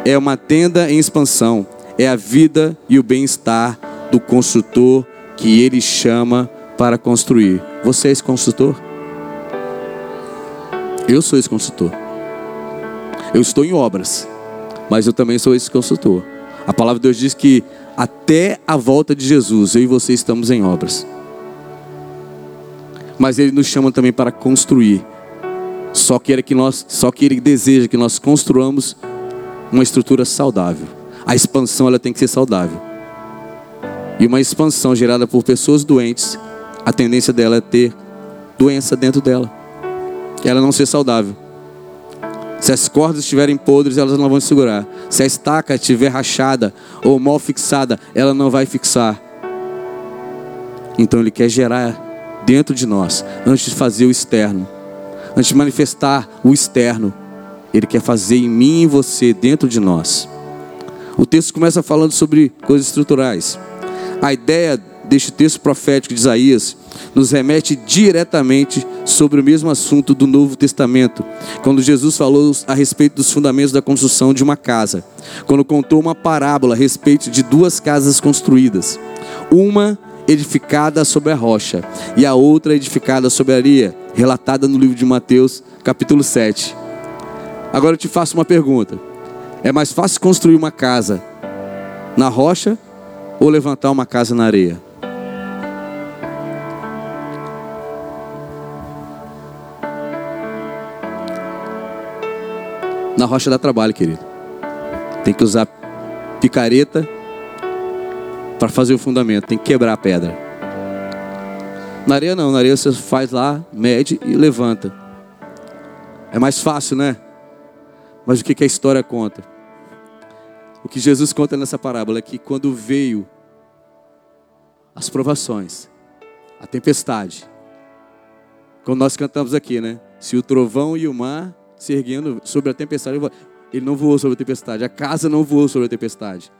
A: É uma tenda em expansão. É a vida e o bem-estar do construtor que ele chama para construir. Você é esse construtor? Eu sou esse construtor. Eu estou em obras, mas eu também sou esse construtor. A palavra de Deus diz que até a volta de Jesus, eu e você estamos em obras. Mas ele nos chama também para construir. Só que ele, que nós, só que ele deseja que nós construamos uma estrutura saudável. A expansão ela tem que ser saudável. E uma expansão gerada por pessoas doentes, a tendência dela é ter doença dentro dela. Ela não ser saudável. Se as cordas estiverem podres, elas não vão segurar. Se a estaca estiver rachada ou mal fixada, ela não vai fixar. Então ele quer gerar dentro de nós, antes de fazer o externo, antes de manifestar o externo, ele quer fazer em mim e em você, dentro de nós. O texto começa falando sobre coisas estruturais. A ideia deste texto profético de Isaías nos remete diretamente sobre o mesmo assunto do Novo Testamento, quando Jesus falou a respeito dos fundamentos da construção de uma casa, quando contou uma parábola a respeito de duas casas construídas, uma edificada sobre a rocha e a outra edificada sobre a areia, relatada no livro de Mateus, capítulo 7. Agora eu te faço uma pergunta: é mais fácil construir uma casa na rocha ou levantar uma casa na areia? Na rocha dá trabalho, querido. Tem que usar picareta para fazer o fundamento, tem que quebrar a pedra. Na areia não, na areia você faz lá, mede e levanta. É mais fácil, né? Mas o que, que a história conta? O que Jesus conta nessa parábola é que quando veio as provações, a tempestade, quando nós cantamos aqui, né? Se o trovão e o mar se erguendo sobre a tempestade. Ele não voou sobre a tempestade. A casa não voou sobre a tempestade.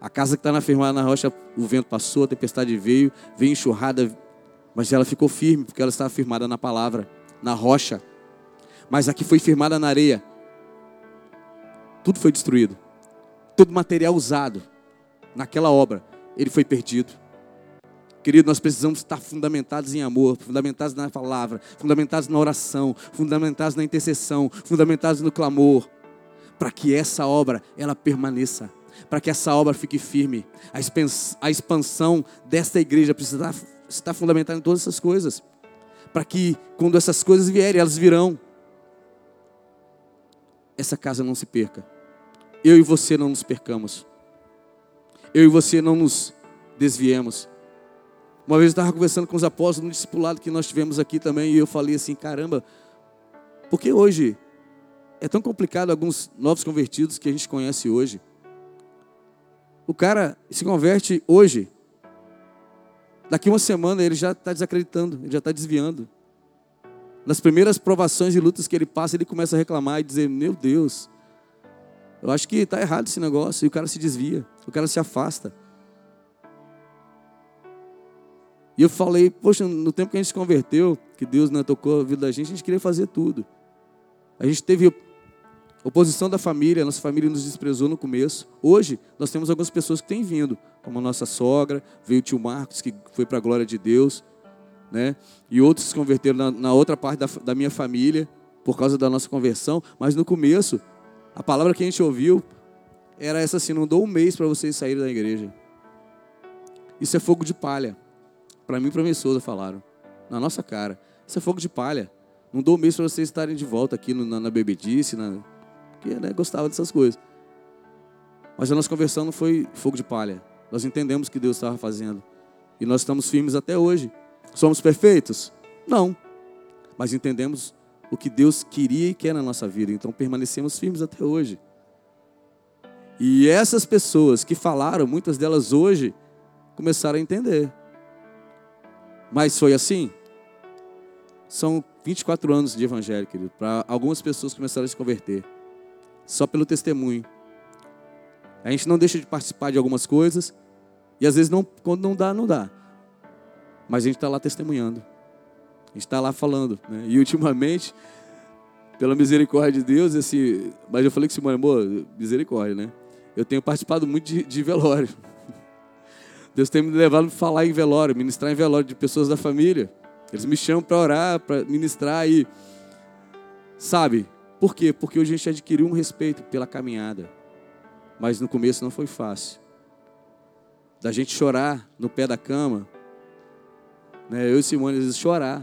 A: A casa que está na firmada na rocha, o vento passou, a tempestade veio, veio enxurrada, mas ela ficou firme, porque ela estava firmada na palavra, na rocha. Mas aqui foi firmada na areia. Tudo foi destruído. Todo material usado naquela obra, ele foi perdido. Querido, nós precisamos estar fundamentados em amor, fundamentados na palavra, fundamentados na oração, fundamentados na intercessão, fundamentados no clamor, para que essa obra ela permaneça, para que essa obra fique firme. A expansão desta igreja precisa estar fundamentada em todas essas coisas, para que quando essas coisas vierem, elas virão. Essa casa não se perca. Eu e você não nos percamos. Eu e você não nos desviemos. Uma vez eu estava conversando com os apóstolos no discipulado que nós tivemos aqui também, e eu falei assim: caramba, por que hoje é tão complicado alguns novos convertidos que a gente conhece hoje? O cara se converte hoje, daqui uma semana ele já está desacreditando, ele já está desviando. Nas primeiras provações e lutas que ele passa, ele começa a reclamar e dizer: Meu Deus, eu acho que está errado esse negócio. E o cara se desvia, o cara se afasta. E eu falei, poxa, no tempo que a gente se converteu, que Deus né, tocou a vida da gente, a gente queria fazer tudo. A gente teve oposição da família, a nossa família nos desprezou no começo. Hoje, nós temos algumas pessoas que têm vindo, como a nossa sogra, veio o tio Marcos, que foi para a glória de Deus, né? e outros se converteram na, na outra parte da, da minha família, por causa da nossa conversão. Mas no começo, a palavra que a gente ouviu era essa assim: não dou um mês para vocês saírem da igreja. Isso é fogo de palha. Para mim e para minha esposa falaram. Na nossa cara. Isso é fogo de palha. Não dou mês para vocês estarem de volta aqui no, na, na bebedice, na, porque né, gostava dessas coisas. Mas a nossa conversão não foi fogo de palha. Nós entendemos o que Deus estava fazendo. E nós estamos firmes até hoje. Somos perfeitos? Não. Mas entendemos o que Deus queria e quer na nossa vida. Então permanecemos firmes até hoje. E essas pessoas que falaram, muitas delas hoje, começaram a entender. Mas foi assim? São 24 anos de evangelho, querido, para algumas pessoas começarem a se converter. Só pelo testemunho. A gente não deixa de participar de algumas coisas. E às vezes não, quando não dá, não dá. Mas a gente está lá testemunhando. Está lá falando. Né? E ultimamente, pela misericórdia de Deus, esse, mas eu falei que Simone, amor, misericórdia, né? Eu tenho participado muito de, de velório. Deus tem me levado a falar em velório, ministrar em velório de pessoas da família. Eles me chamam para orar, para ministrar e sabe? Por quê? Porque hoje a gente adquiriu um respeito pela caminhada. Mas no começo não foi fácil. Da gente chorar no pé da cama, né? Eu e Simone às vezes chorar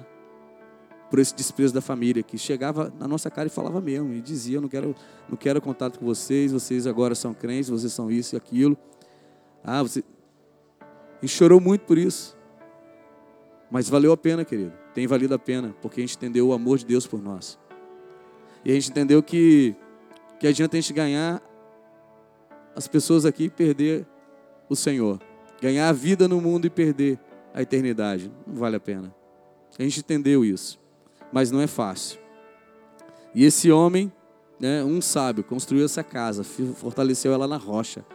A: por esse desprezo da família que chegava na nossa cara e falava mesmo e dizia: "Eu não quero, não quero contato com vocês. Vocês agora são crentes, vocês são isso e aquilo." Ah, você e chorou muito por isso. Mas valeu a pena, querido. Tem valido a pena, porque a gente entendeu o amor de Deus por nós. E a gente entendeu que que adianta a gente ganhar as pessoas aqui e perder o Senhor. Ganhar a vida no mundo e perder a eternidade. Não vale a pena. A gente entendeu isso mas não é fácil. E esse homem, né, um sábio, construiu essa casa, fortaleceu ela na rocha,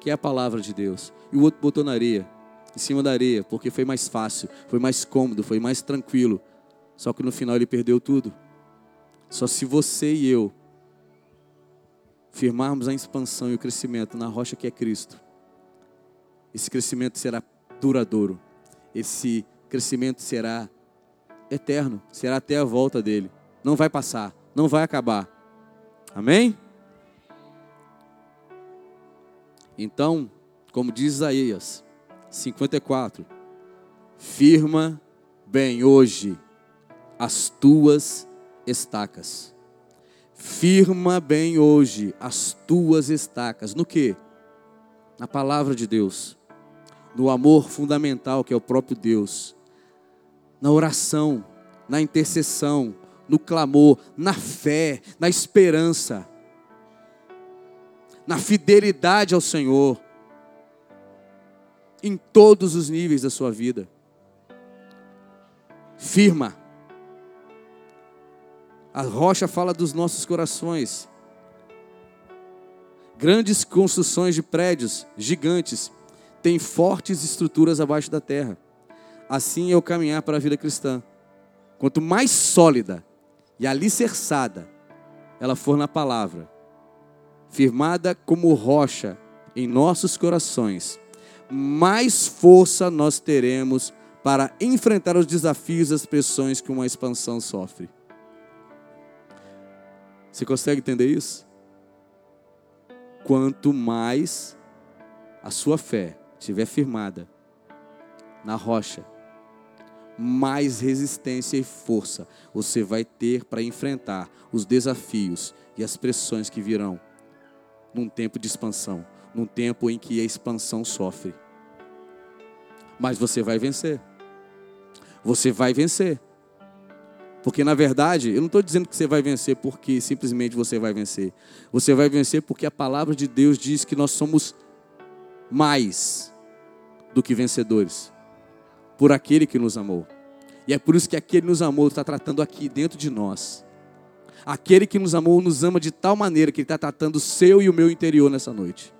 A: que é a palavra de Deus. E o outro botou na areia, em cima da areia, porque foi mais fácil, foi mais cômodo, foi mais tranquilo. Só que no final ele perdeu tudo. Só se você e eu firmarmos a expansão e o crescimento na rocha que é Cristo, esse crescimento será duradouro. Esse crescimento será eterno, será até a volta dele. Não vai passar, não vai acabar. Amém? Então, como diz Isaías 54, firma bem hoje as tuas estacas. Firma bem hoje as tuas estacas. No que? Na palavra de Deus. No amor fundamental que é o próprio Deus na oração, na intercessão, no clamor, na fé, na esperança, na fidelidade ao Senhor, em todos os níveis da sua vida. Firma. A rocha fala dos nossos corações. Grandes construções de prédios gigantes têm fortes estruturas abaixo da terra assim é o caminhar para a vida cristã. Quanto mais sólida e alicerçada ela for na palavra, firmada como rocha em nossos corações, mais força nós teremos para enfrentar os desafios e as pressões que uma expansão sofre. Você consegue entender isso? Quanto mais a sua fé estiver firmada na rocha, mais resistência e força você vai ter para enfrentar os desafios e as pressões que virão num tempo de expansão, num tempo em que a expansão sofre. Mas você vai vencer. Você vai vencer. Porque na verdade, eu não estou dizendo que você vai vencer porque simplesmente você vai vencer. Você vai vencer porque a palavra de Deus diz que nós somos mais do que vencedores por aquele que nos amou. E é por isso que aquele que nos amou está tratando aqui dentro de nós. Aquele que nos amou nos ama de tal maneira que Ele está tratando o seu e o meu interior nessa noite.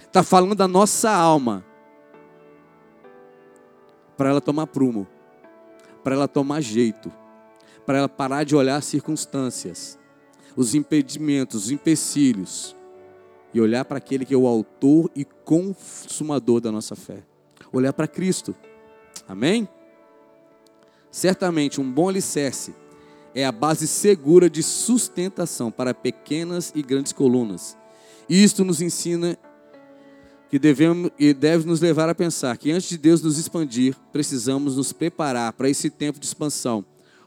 A: Está falando da nossa alma. Para ela tomar prumo. Para ela tomar jeito. Para ela parar de olhar as circunstâncias. Os impedimentos, os empecilhos. E olhar para aquele que é o autor e consumador da nossa fé. Olhar para Cristo. Amém? Certamente, um bom alicerce é a base segura de sustentação para pequenas e grandes colunas. Isto nos ensina que devemos e deve nos levar a pensar que antes de Deus nos expandir, precisamos nos preparar para esse tempo de expansão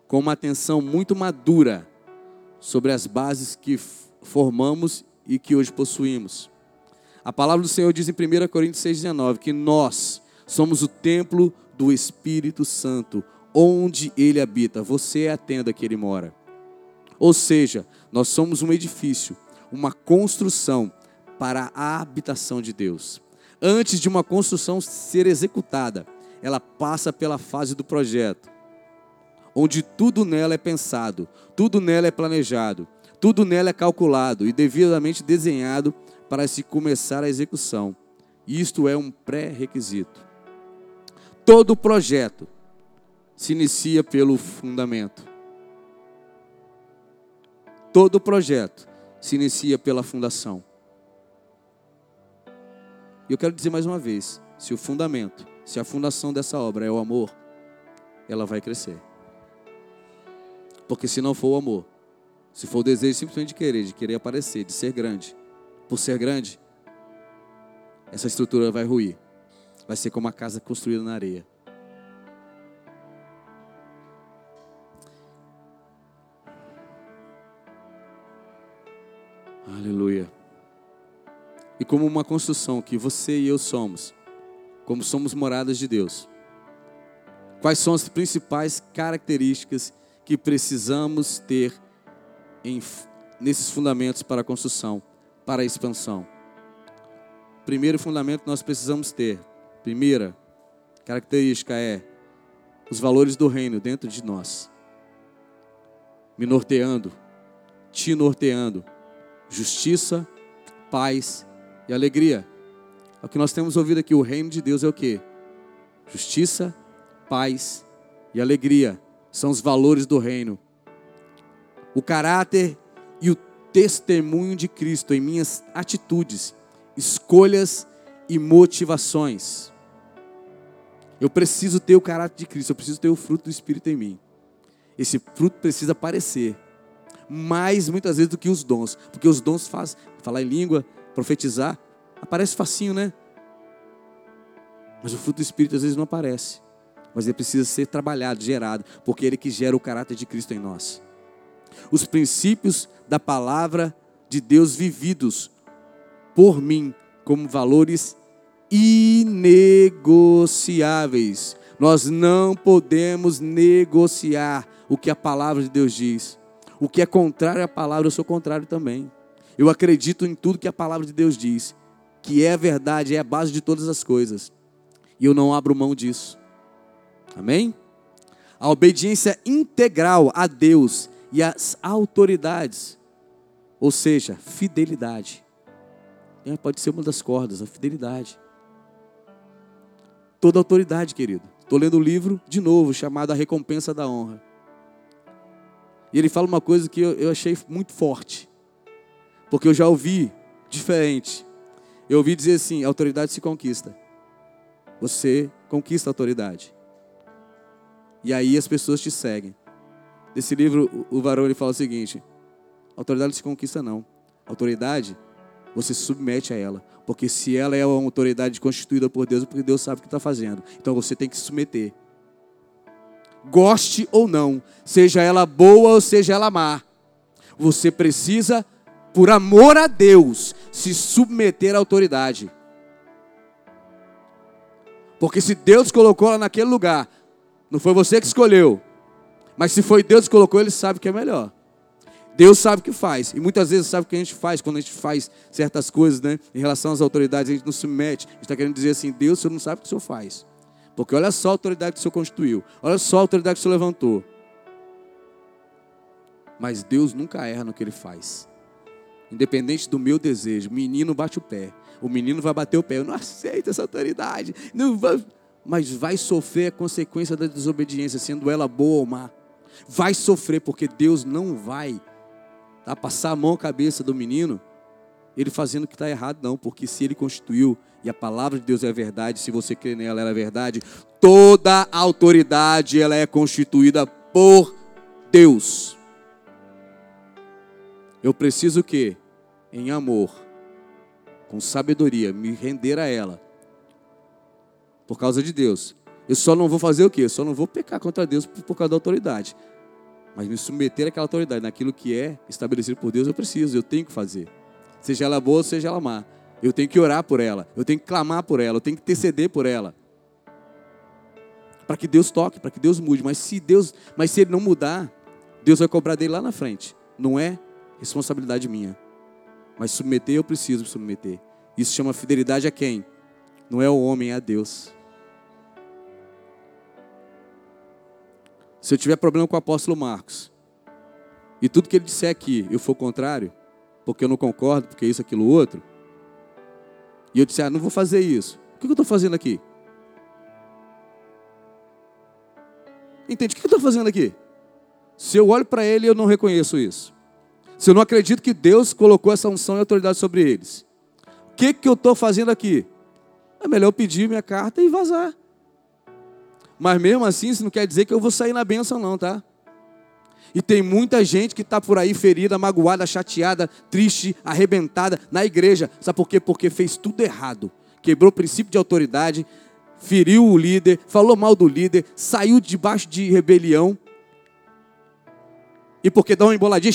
A: com uma atenção muito madura sobre as bases que formamos e que hoje possuímos. A palavra do Senhor diz em 1 Coríntios 6,19 que nós somos o templo do Espírito Santo, onde ele habita. Você é a tenda que ele mora. Ou seja, nós somos um edifício, uma construção para a habitação de Deus. Antes de uma construção ser executada, ela passa pela fase do projeto, onde tudo nela é pensado, tudo nela é planejado, tudo nela é calculado e devidamente desenhado para se começar a execução. Isto é um pré-requisito. Todo projeto se inicia pelo fundamento. Todo projeto se inicia pela fundação. E eu quero dizer mais uma vez: se o fundamento, se a fundação dessa obra é o amor, ela vai crescer. Porque se não for o amor, se for o desejo simplesmente de querer, de querer aparecer, de ser grande, por ser grande, essa estrutura vai ruir. Vai ser como uma casa construída na areia. Aleluia. E como uma construção que você e eu somos, como somos moradas de Deus. Quais são as principais características que precisamos ter em, nesses fundamentos para a construção, para a expansão? Primeiro fundamento nós precisamos ter, primeira característica é os valores do reino dentro de nós, me norteando, te norteando, justiça, paz e alegria. É o que nós temos ouvido aqui, o reino de Deus é o que? Justiça, paz e alegria. São os valores do reino. O caráter e o testemunho de Cristo em minhas atitudes, escolhas e motivações. Eu preciso ter o caráter de Cristo, eu preciso ter o fruto do Espírito em mim. Esse fruto precisa aparecer mais muitas vezes do que os dons, porque os dons fazem falar em língua, profetizar, aparece facinho, né? Mas o fruto do Espírito às vezes não aparece. Mas ele precisa ser trabalhado, gerado, porque ele que gera o caráter de Cristo em nós. Os princípios da palavra de Deus vividos por mim como valores inegociáveis. Nós não podemos negociar o que a palavra de Deus diz. O que é contrário à palavra, eu sou contrário também. Eu acredito em tudo que a palavra de Deus diz, que é a verdade, é a base de todas as coisas. E eu não abro mão disso. Amém? A obediência integral a Deus e às autoridades, ou seja, fidelidade. É, pode ser uma das cordas, a fidelidade. Toda autoridade, querido. Estou lendo o um livro de novo, chamado A Recompensa da Honra. E ele fala uma coisa que eu, eu achei muito forte. Porque eu já ouvi diferente. Eu ouvi dizer assim: autoridade se conquista. Você conquista a autoridade. E aí as pessoas te seguem. Nesse livro, o varão ele fala o seguinte: autoridade não se conquista, não. Autoridade, você se submete a ela. Porque se ela é uma autoridade constituída por Deus, é porque Deus sabe o que está fazendo. Então você tem que se submeter. Goste ou não, seja ela boa ou seja ela má, você precisa, por amor a Deus, se submeter à autoridade. Porque se Deus colocou ela naquele lugar, não foi você que escolheu, mas se foi Deus que colocou, Ele sabe que é melhor. Deus sabe o que faz. E muitas vezes sabe o que a gente faz quando a gente faz certas coisas, né? Em relação às autoridades, a gente não se mete. A gente está querendo dizer assim: Deus, o senhor não sabe o que o senhor faz. Porque olha só a autoridade que o senhor constituiu. Olha só a autoridade que o senhor levantou. Mas Deus nunca erra no que ele faz. Independente do meu desejo, o menino bate o pé. O menino vai bater o pé. Eu não aceito essa autoridade. Não vai... Mas vai sofrer a consequência da desobediência, sendo ela boa ou má. Vai sofrer, porque Deus não vai tá, passar a mão à cabeça do menino, ele fazendo o que está errado, não. Porque se ele constituiu e a palavra de Deus é verdade, se você crê nela, ela é verdade, toda autoridade ela é constituída por Deus. Eu preciso o quê? Em amor, com sabedoria, me render a ela. Por causa de Deus. Eu só não vou fazer o quê? Eu só não vou pecar contra Deus por causa da autoridade. Mas me submeter àquela autoridade, naquilo que é estabelecido por Deus, eu preciso, eu tenho que fazer. Seja ela boa, seja ela má. Eu tenho que orar por ela, eu tenho que clamar por ela, eu tenho que interceder por ela. Para que Deus toque, para que Deus mude. Mas se Deus, mas se ele não mudar, Deus vai cobrar dele lá na frente. Não é responsabilidade minha. Mas submeter eu preciso submeter. Isso chama fidelidade a quem? Não é o homem, é a Deus. Se eu tiver problema com o apóstolo Marcos, e tudo que ele disser aqui eu for contrário, porque eu não concordo, porque isso, aquilo, outro, e eu disse, ah, não vou fazer isso. O que eu estou fazendo aqui? Entende? O que eu estou fazendo aqui? Se eu olho para ele, eu não reconheço isso. Se eu não acredito que Deus colocou essa unção e autoridade sobre eles, o que, que eu estou fazendo aqui? É melhor eu pedir minha carta e vazar. Mas mesmo assim, isso não quer dizer que eu vou sair na bênção, não, tá? E tem muita gente que está por aí ferida, magoada, chateada, triste, arrebentada na igreja. Sabe por quê? Porque fez tudo errado. Quebrou o princípio de autoridade, feriu o líder, falou mal do líder, saiu debaixo de rebelião e porque dá uma emboladinha,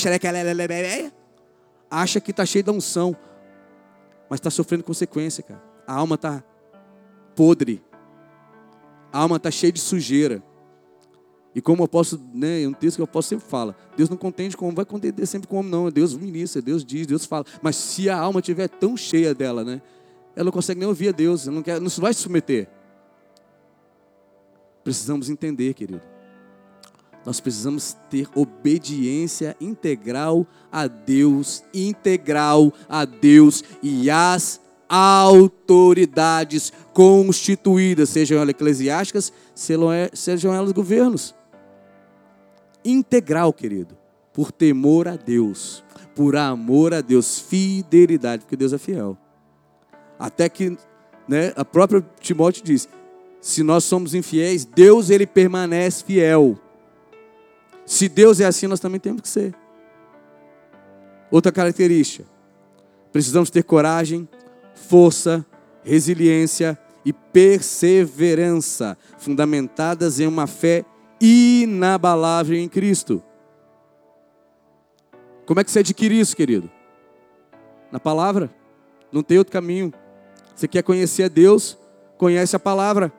A: acha que está cheio da unção, mas está sofrendo consequência, cara. A alma está podre, a alma está cheia de sujeira. E como eu posso, né, é um texto que eu posso sempre fala, Deus não contende como, vai contender sempre como não, Deus ministra, Deus diz, Deus fala. Mas se a alma estiver tão cheia dela, né, ela não consegue nem ouvir a Deus, não, quer, não vai se submeter. Precisamos entender, querido nós precisamos ter obediência integral a Deus, integral a Deus e às autoridades constituídas, sejam elas eclesiásticas, sejam elas governos. Integral, querido, por temor a Deus, por amor a Deus, fidelidade, porque Deus é fiel. Até que, né, a própria Timóteo diz: se nós somos infiéis, Deus ele permanece fiel se Deus é assim, nós também temos que ser. Outra característica: precisamos ter coragem, força, resiliência e perseverança, fundamentadas em uma fé inabalável em Cristo. Como é que você adquire isso, querido? Na palavra. Não tem outro caminho. Você quer conhecer a Deus? Conhece a palavra.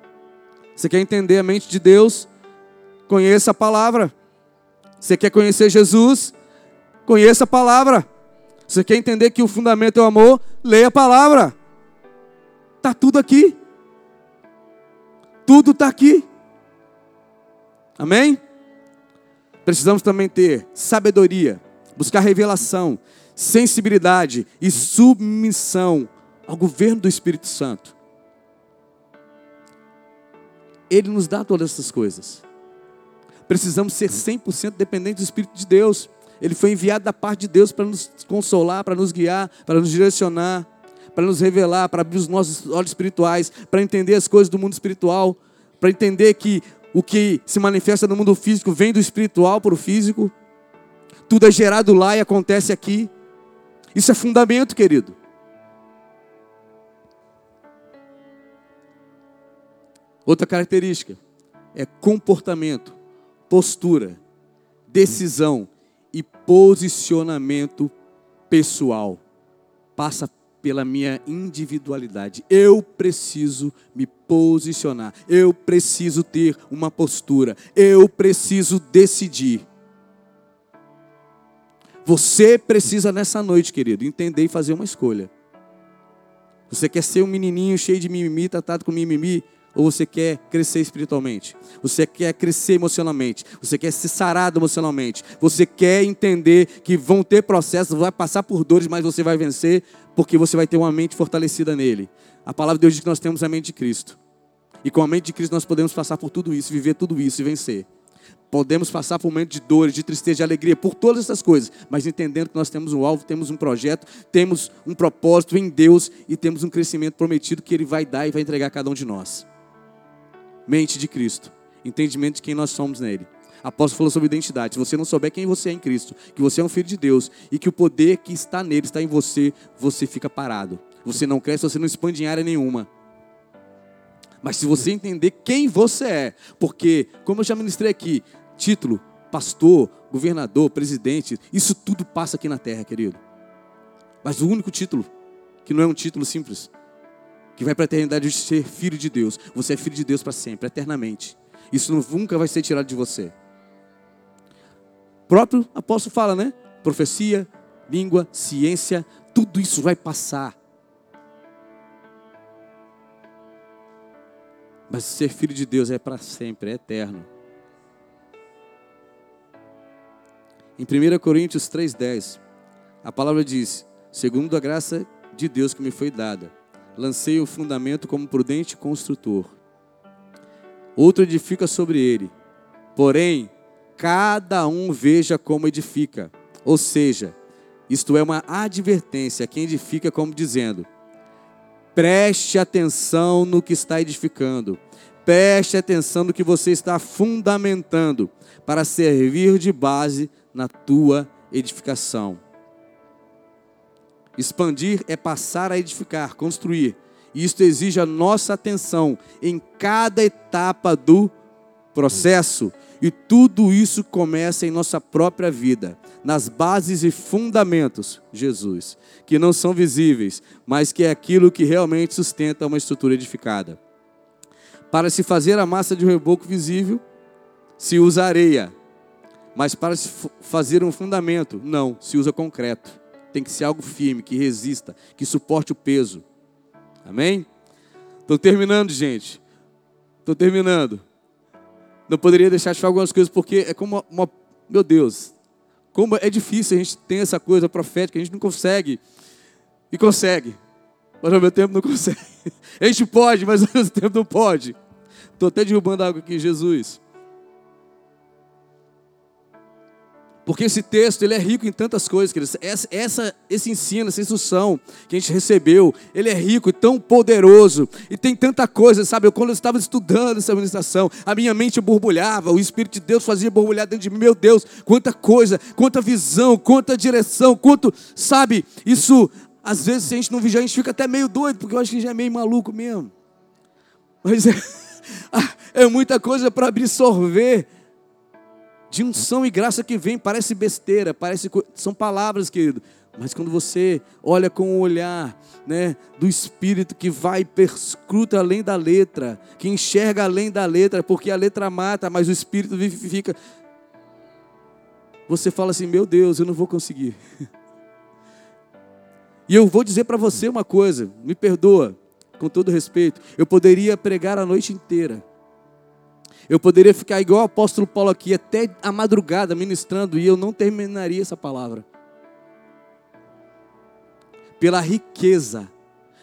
A: Você quer entender a mente de Deus? Conheça a palavra. Você quer conhecer Jesus? Conheça a palavra. Você quer entender que o fundamento é o amor? Leia a palavra. Está tudo aqui. Tudo está aqui. Amém? Precisamos também ter sabedoria, buscar revelação, sensibilidade e submissão ao governo do Espírito Santo. Ele nos dá todas essas coisas. Precisamos ser 100% dependentes do Espírito de Deus. Ele foi enviado da parte de Deus para nos consolar, para nos guiar, para nos direcionar, para nos revelar, para abrir os nossos olhos espirituais, para entender as coisas do mundo espiritual, para entender que o que se manifesta no mundo físico vem do espiritual para o físico. Tudo é gerado lá e acontece aqui. Isso é fundamento, querido. Outra característica é comportamento postura, decisão posicionamento pessoal. Passa pela minha individualidade. Eu preciso me posicionar. Eu preciso ter uma postura. Eu preciso decidir. Você precisa nessa noite, querido, entender e fazer uma escolha. Você quer ser um menininho cheio de mimimi, tratado com mimimi? Ou você quer crescer espiritualmente? Você quer crescer emocionalmente? Você quer ser sarado emocionalmente? Você quer entender que vão ter processos, vai passar por dores, mas você vai vencer, porque você vai ter uma mente fortalecida nele. A palavra de Deus diz que nós temos a mente de Cristo. E com a mente de Cristo nós podemos passar por tudo isso, viver tudo isso e vencer. Podemos passar por momentos de dores, de tristeza, de alegria, por todas essas coisas, mas entendendo que nós temos um alvo, temos um projeto, temos um propósito em Deus e temos um crescimento prometido que Ele vai dar e vai entregar a cada um de nós mente de Cristo, entendimento de quem nós somos nele. Apóstolo falou sobre identidade. Se você não souber quem você é em Cristo, que você é um filho de Deus e que o poder que está nele está em você, você fica parado. Você não cresce, você não expande em área nenhuma. Mas se você entender quem você é, porque, como eu já ministrei aqui, título, pastor, governador, presidente, isso tudo passa aqui na terra, querido. Mas o único título, que não é um título simples, que vai para a eternidade de ser filho de Deus. Você é filho de Deus para sempre, eternamente. Isso nunca vai ser tirado de você. O próprio apóstolo fala, né? Profecia, língua, ciência, tudo isso vai passar. Mas ser filho de Deus é para sempre, é eterno. Em 1 Coríntios 3,10, a palavra diz: segundo a graça de Deus que me foi dada, lancei o fundamento como prudente construtor. Outro edifica sobre ele. Porém, cada um veja como edifica. Ou seja, Isto é uma advertência a quem edifica, como dizendo: preste atenção no que está edificando, preste atenção no que você está fundamentando, para servir de base na tua edificação. Expandir é passar a edificar, construir. E isto exige a nossa atenção em cada etapa do processo. E tudo isso começa em nossa própria vida, nas bases e fundamentos, Jesus, que não são visíveis, mas que é aquilo que realmente sustenta uma estrutura edificada. Para se fazer a massa de um reboco visível, se usa areia, mas para se fazer um fundamento, não, se usa concreto. Tem que ser algo firme, que resista, que suporte o peso. Amém? Estou terminando, gente. Estou terminando. Não poderia deixar de falar algumas coisas, porque é como uma, uma, Meu Deus, como é difícil a gente ter essa coisa profética, a gente não consegue. E consegue. Mas ao mesmo tempo não consegue. A gente pode, mas ao mesmo tempo não pode. Estou até derrubando água aqui, Jesus. Porque esse texto ele é rico em tantas coisas, queridos. Essa, essa, esse ensino, essa instrução que a gente recebeu, ele é rico e tão poderoso. E tem tanta coisa, sabe? Eu, quando eu estava estudando essa administração, a minha mente borbulhava, o Espírito de Deus fazia borbulhar dentro de mim. Meu Deus, quanta coisa, quanta visão, quanta direção, quanto, sabe? Isso, às vezes, se a gente não vigiar, a gente fica até meio doido, porque eu acho que já é meio maluco mesmo. Mas é, é muita coisa para absorver de unção e graça que vem, parece besteira, parece são palavras, querido, mas quando você olha com o olhar, né, do espírito que vai perscruta além da letra, que enxerga além da letra, porque a letra mata, mas o espírito vivifica. Você fala assim: "Meu Deus, eu não vou conseguir". E eu vou dizer para você uma coisa, me perdoa, com todo respeito, eu poderia pregar a noite inteira. Eu poderia ficar igual o apóstolo Paulo aqui, até a madrugada ministrando, e eu não terminaria essa palavra. Pela riqueza,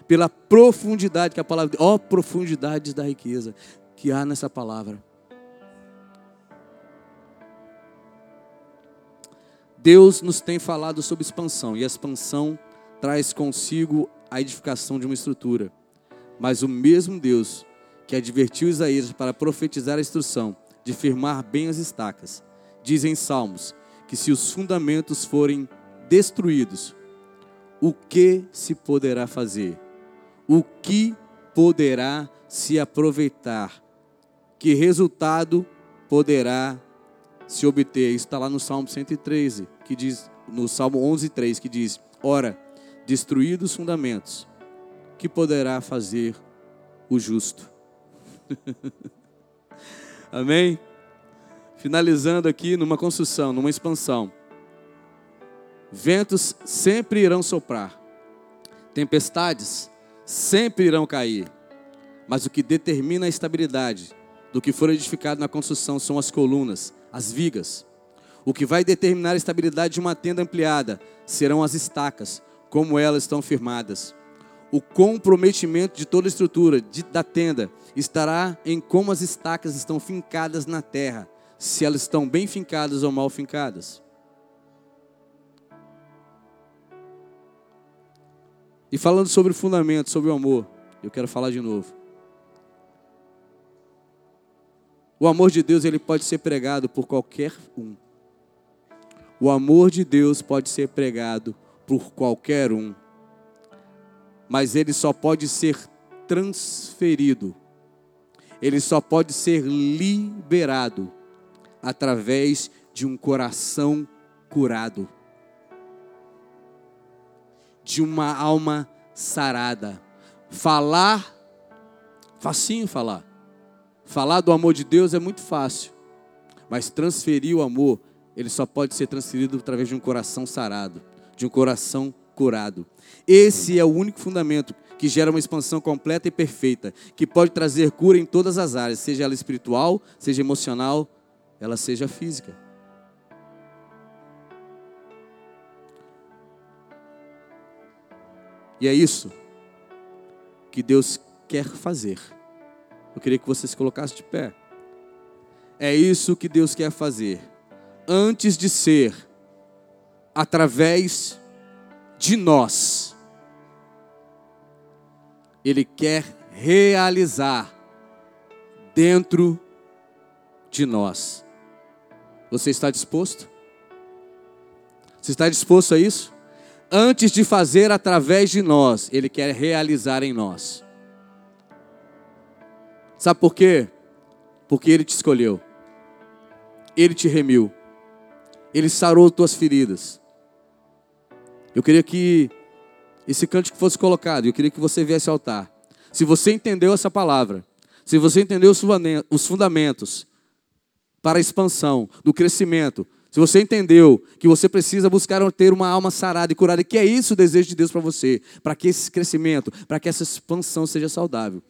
A: pela profundidade que a palavra, ó, profundidades da riqueza que há nessa palavra. Deus nos tem falado sobre expansão, e a expansão traz consigo a edificação de uma estrutura. Mas o mesmo Deus que advertiu Isaías para profetizar a instrução de firmar bem as estacas. Diz em Salmos que se os fundamentos forem destruídos, o que se poderá fazer? O que poderá se aproveitar? Que resultado poderá se obter? Isso está lá no Salmo 113, que diz, no Salmo 11:3, que diz: Ora, destruídos os fundamentos, que poderá fazer o justo? Amém? Finalizando aqui numa construção, numa expansão. Ventos sempre irão soprar, tempestades sempre irão cair, mas o que determina a estabilidade do que for edificado na construção são as colunas, as vigas. O que vai determinar a estabilidade de uma tenda ampliada serão as estacas, como elas estão firmadas. O comprometimento de toda a estrutura de, da tenda estará em como as estacas estão fincadas na terra, se elas estão bem fincadas ou mal fincadas. E falando sobre o fundamento, sobre o amor, eu quero falar de novo. O amor de Deus ele pode ser pregado por qualquer um. O amor de Deus pode ser pregado por qualquer um mas ele só pode ser transferido, ele só pode ser liberado através de um coração curado, de uma alma sarada. Falar, facinho falar. Falar do amor de Deus é muito fácil, mas transferir o amor, ele só pode ser transferido através de um coração sarado, de um coração curado. Esse é o único fundamento que gera uma expansão completa e perfeita, que pode trazer cura em todas as áreas, seja ela espiritual, seja emocional, ela seja física. E é isso que Deus quer fazer. Eu queria que você se colocasse de pé. É isso que Deus quer fazer. Antes de ser através de nós. Ele quer realizar dentro de nós. Você está disposto? Você está disposto a isso? Antes de fazer através de nós, Ele quer realizar em nós. Sabe por quê? Porque Ele te escolheu, Ele te remiu, Ele sarou tuas feridas. Eu queria que esse cântico fosse colocado, eu queria que você viesse ao altar. Se você entendeu essa palavra, se você entendeu os fundamentos para a expansão, do crescimento, se você entendeu que você precisa buscar ter uma alma sarada e curada, que é isso o desejo de Deus para você, para que esse crescimento, para que essa expansão seja saudável.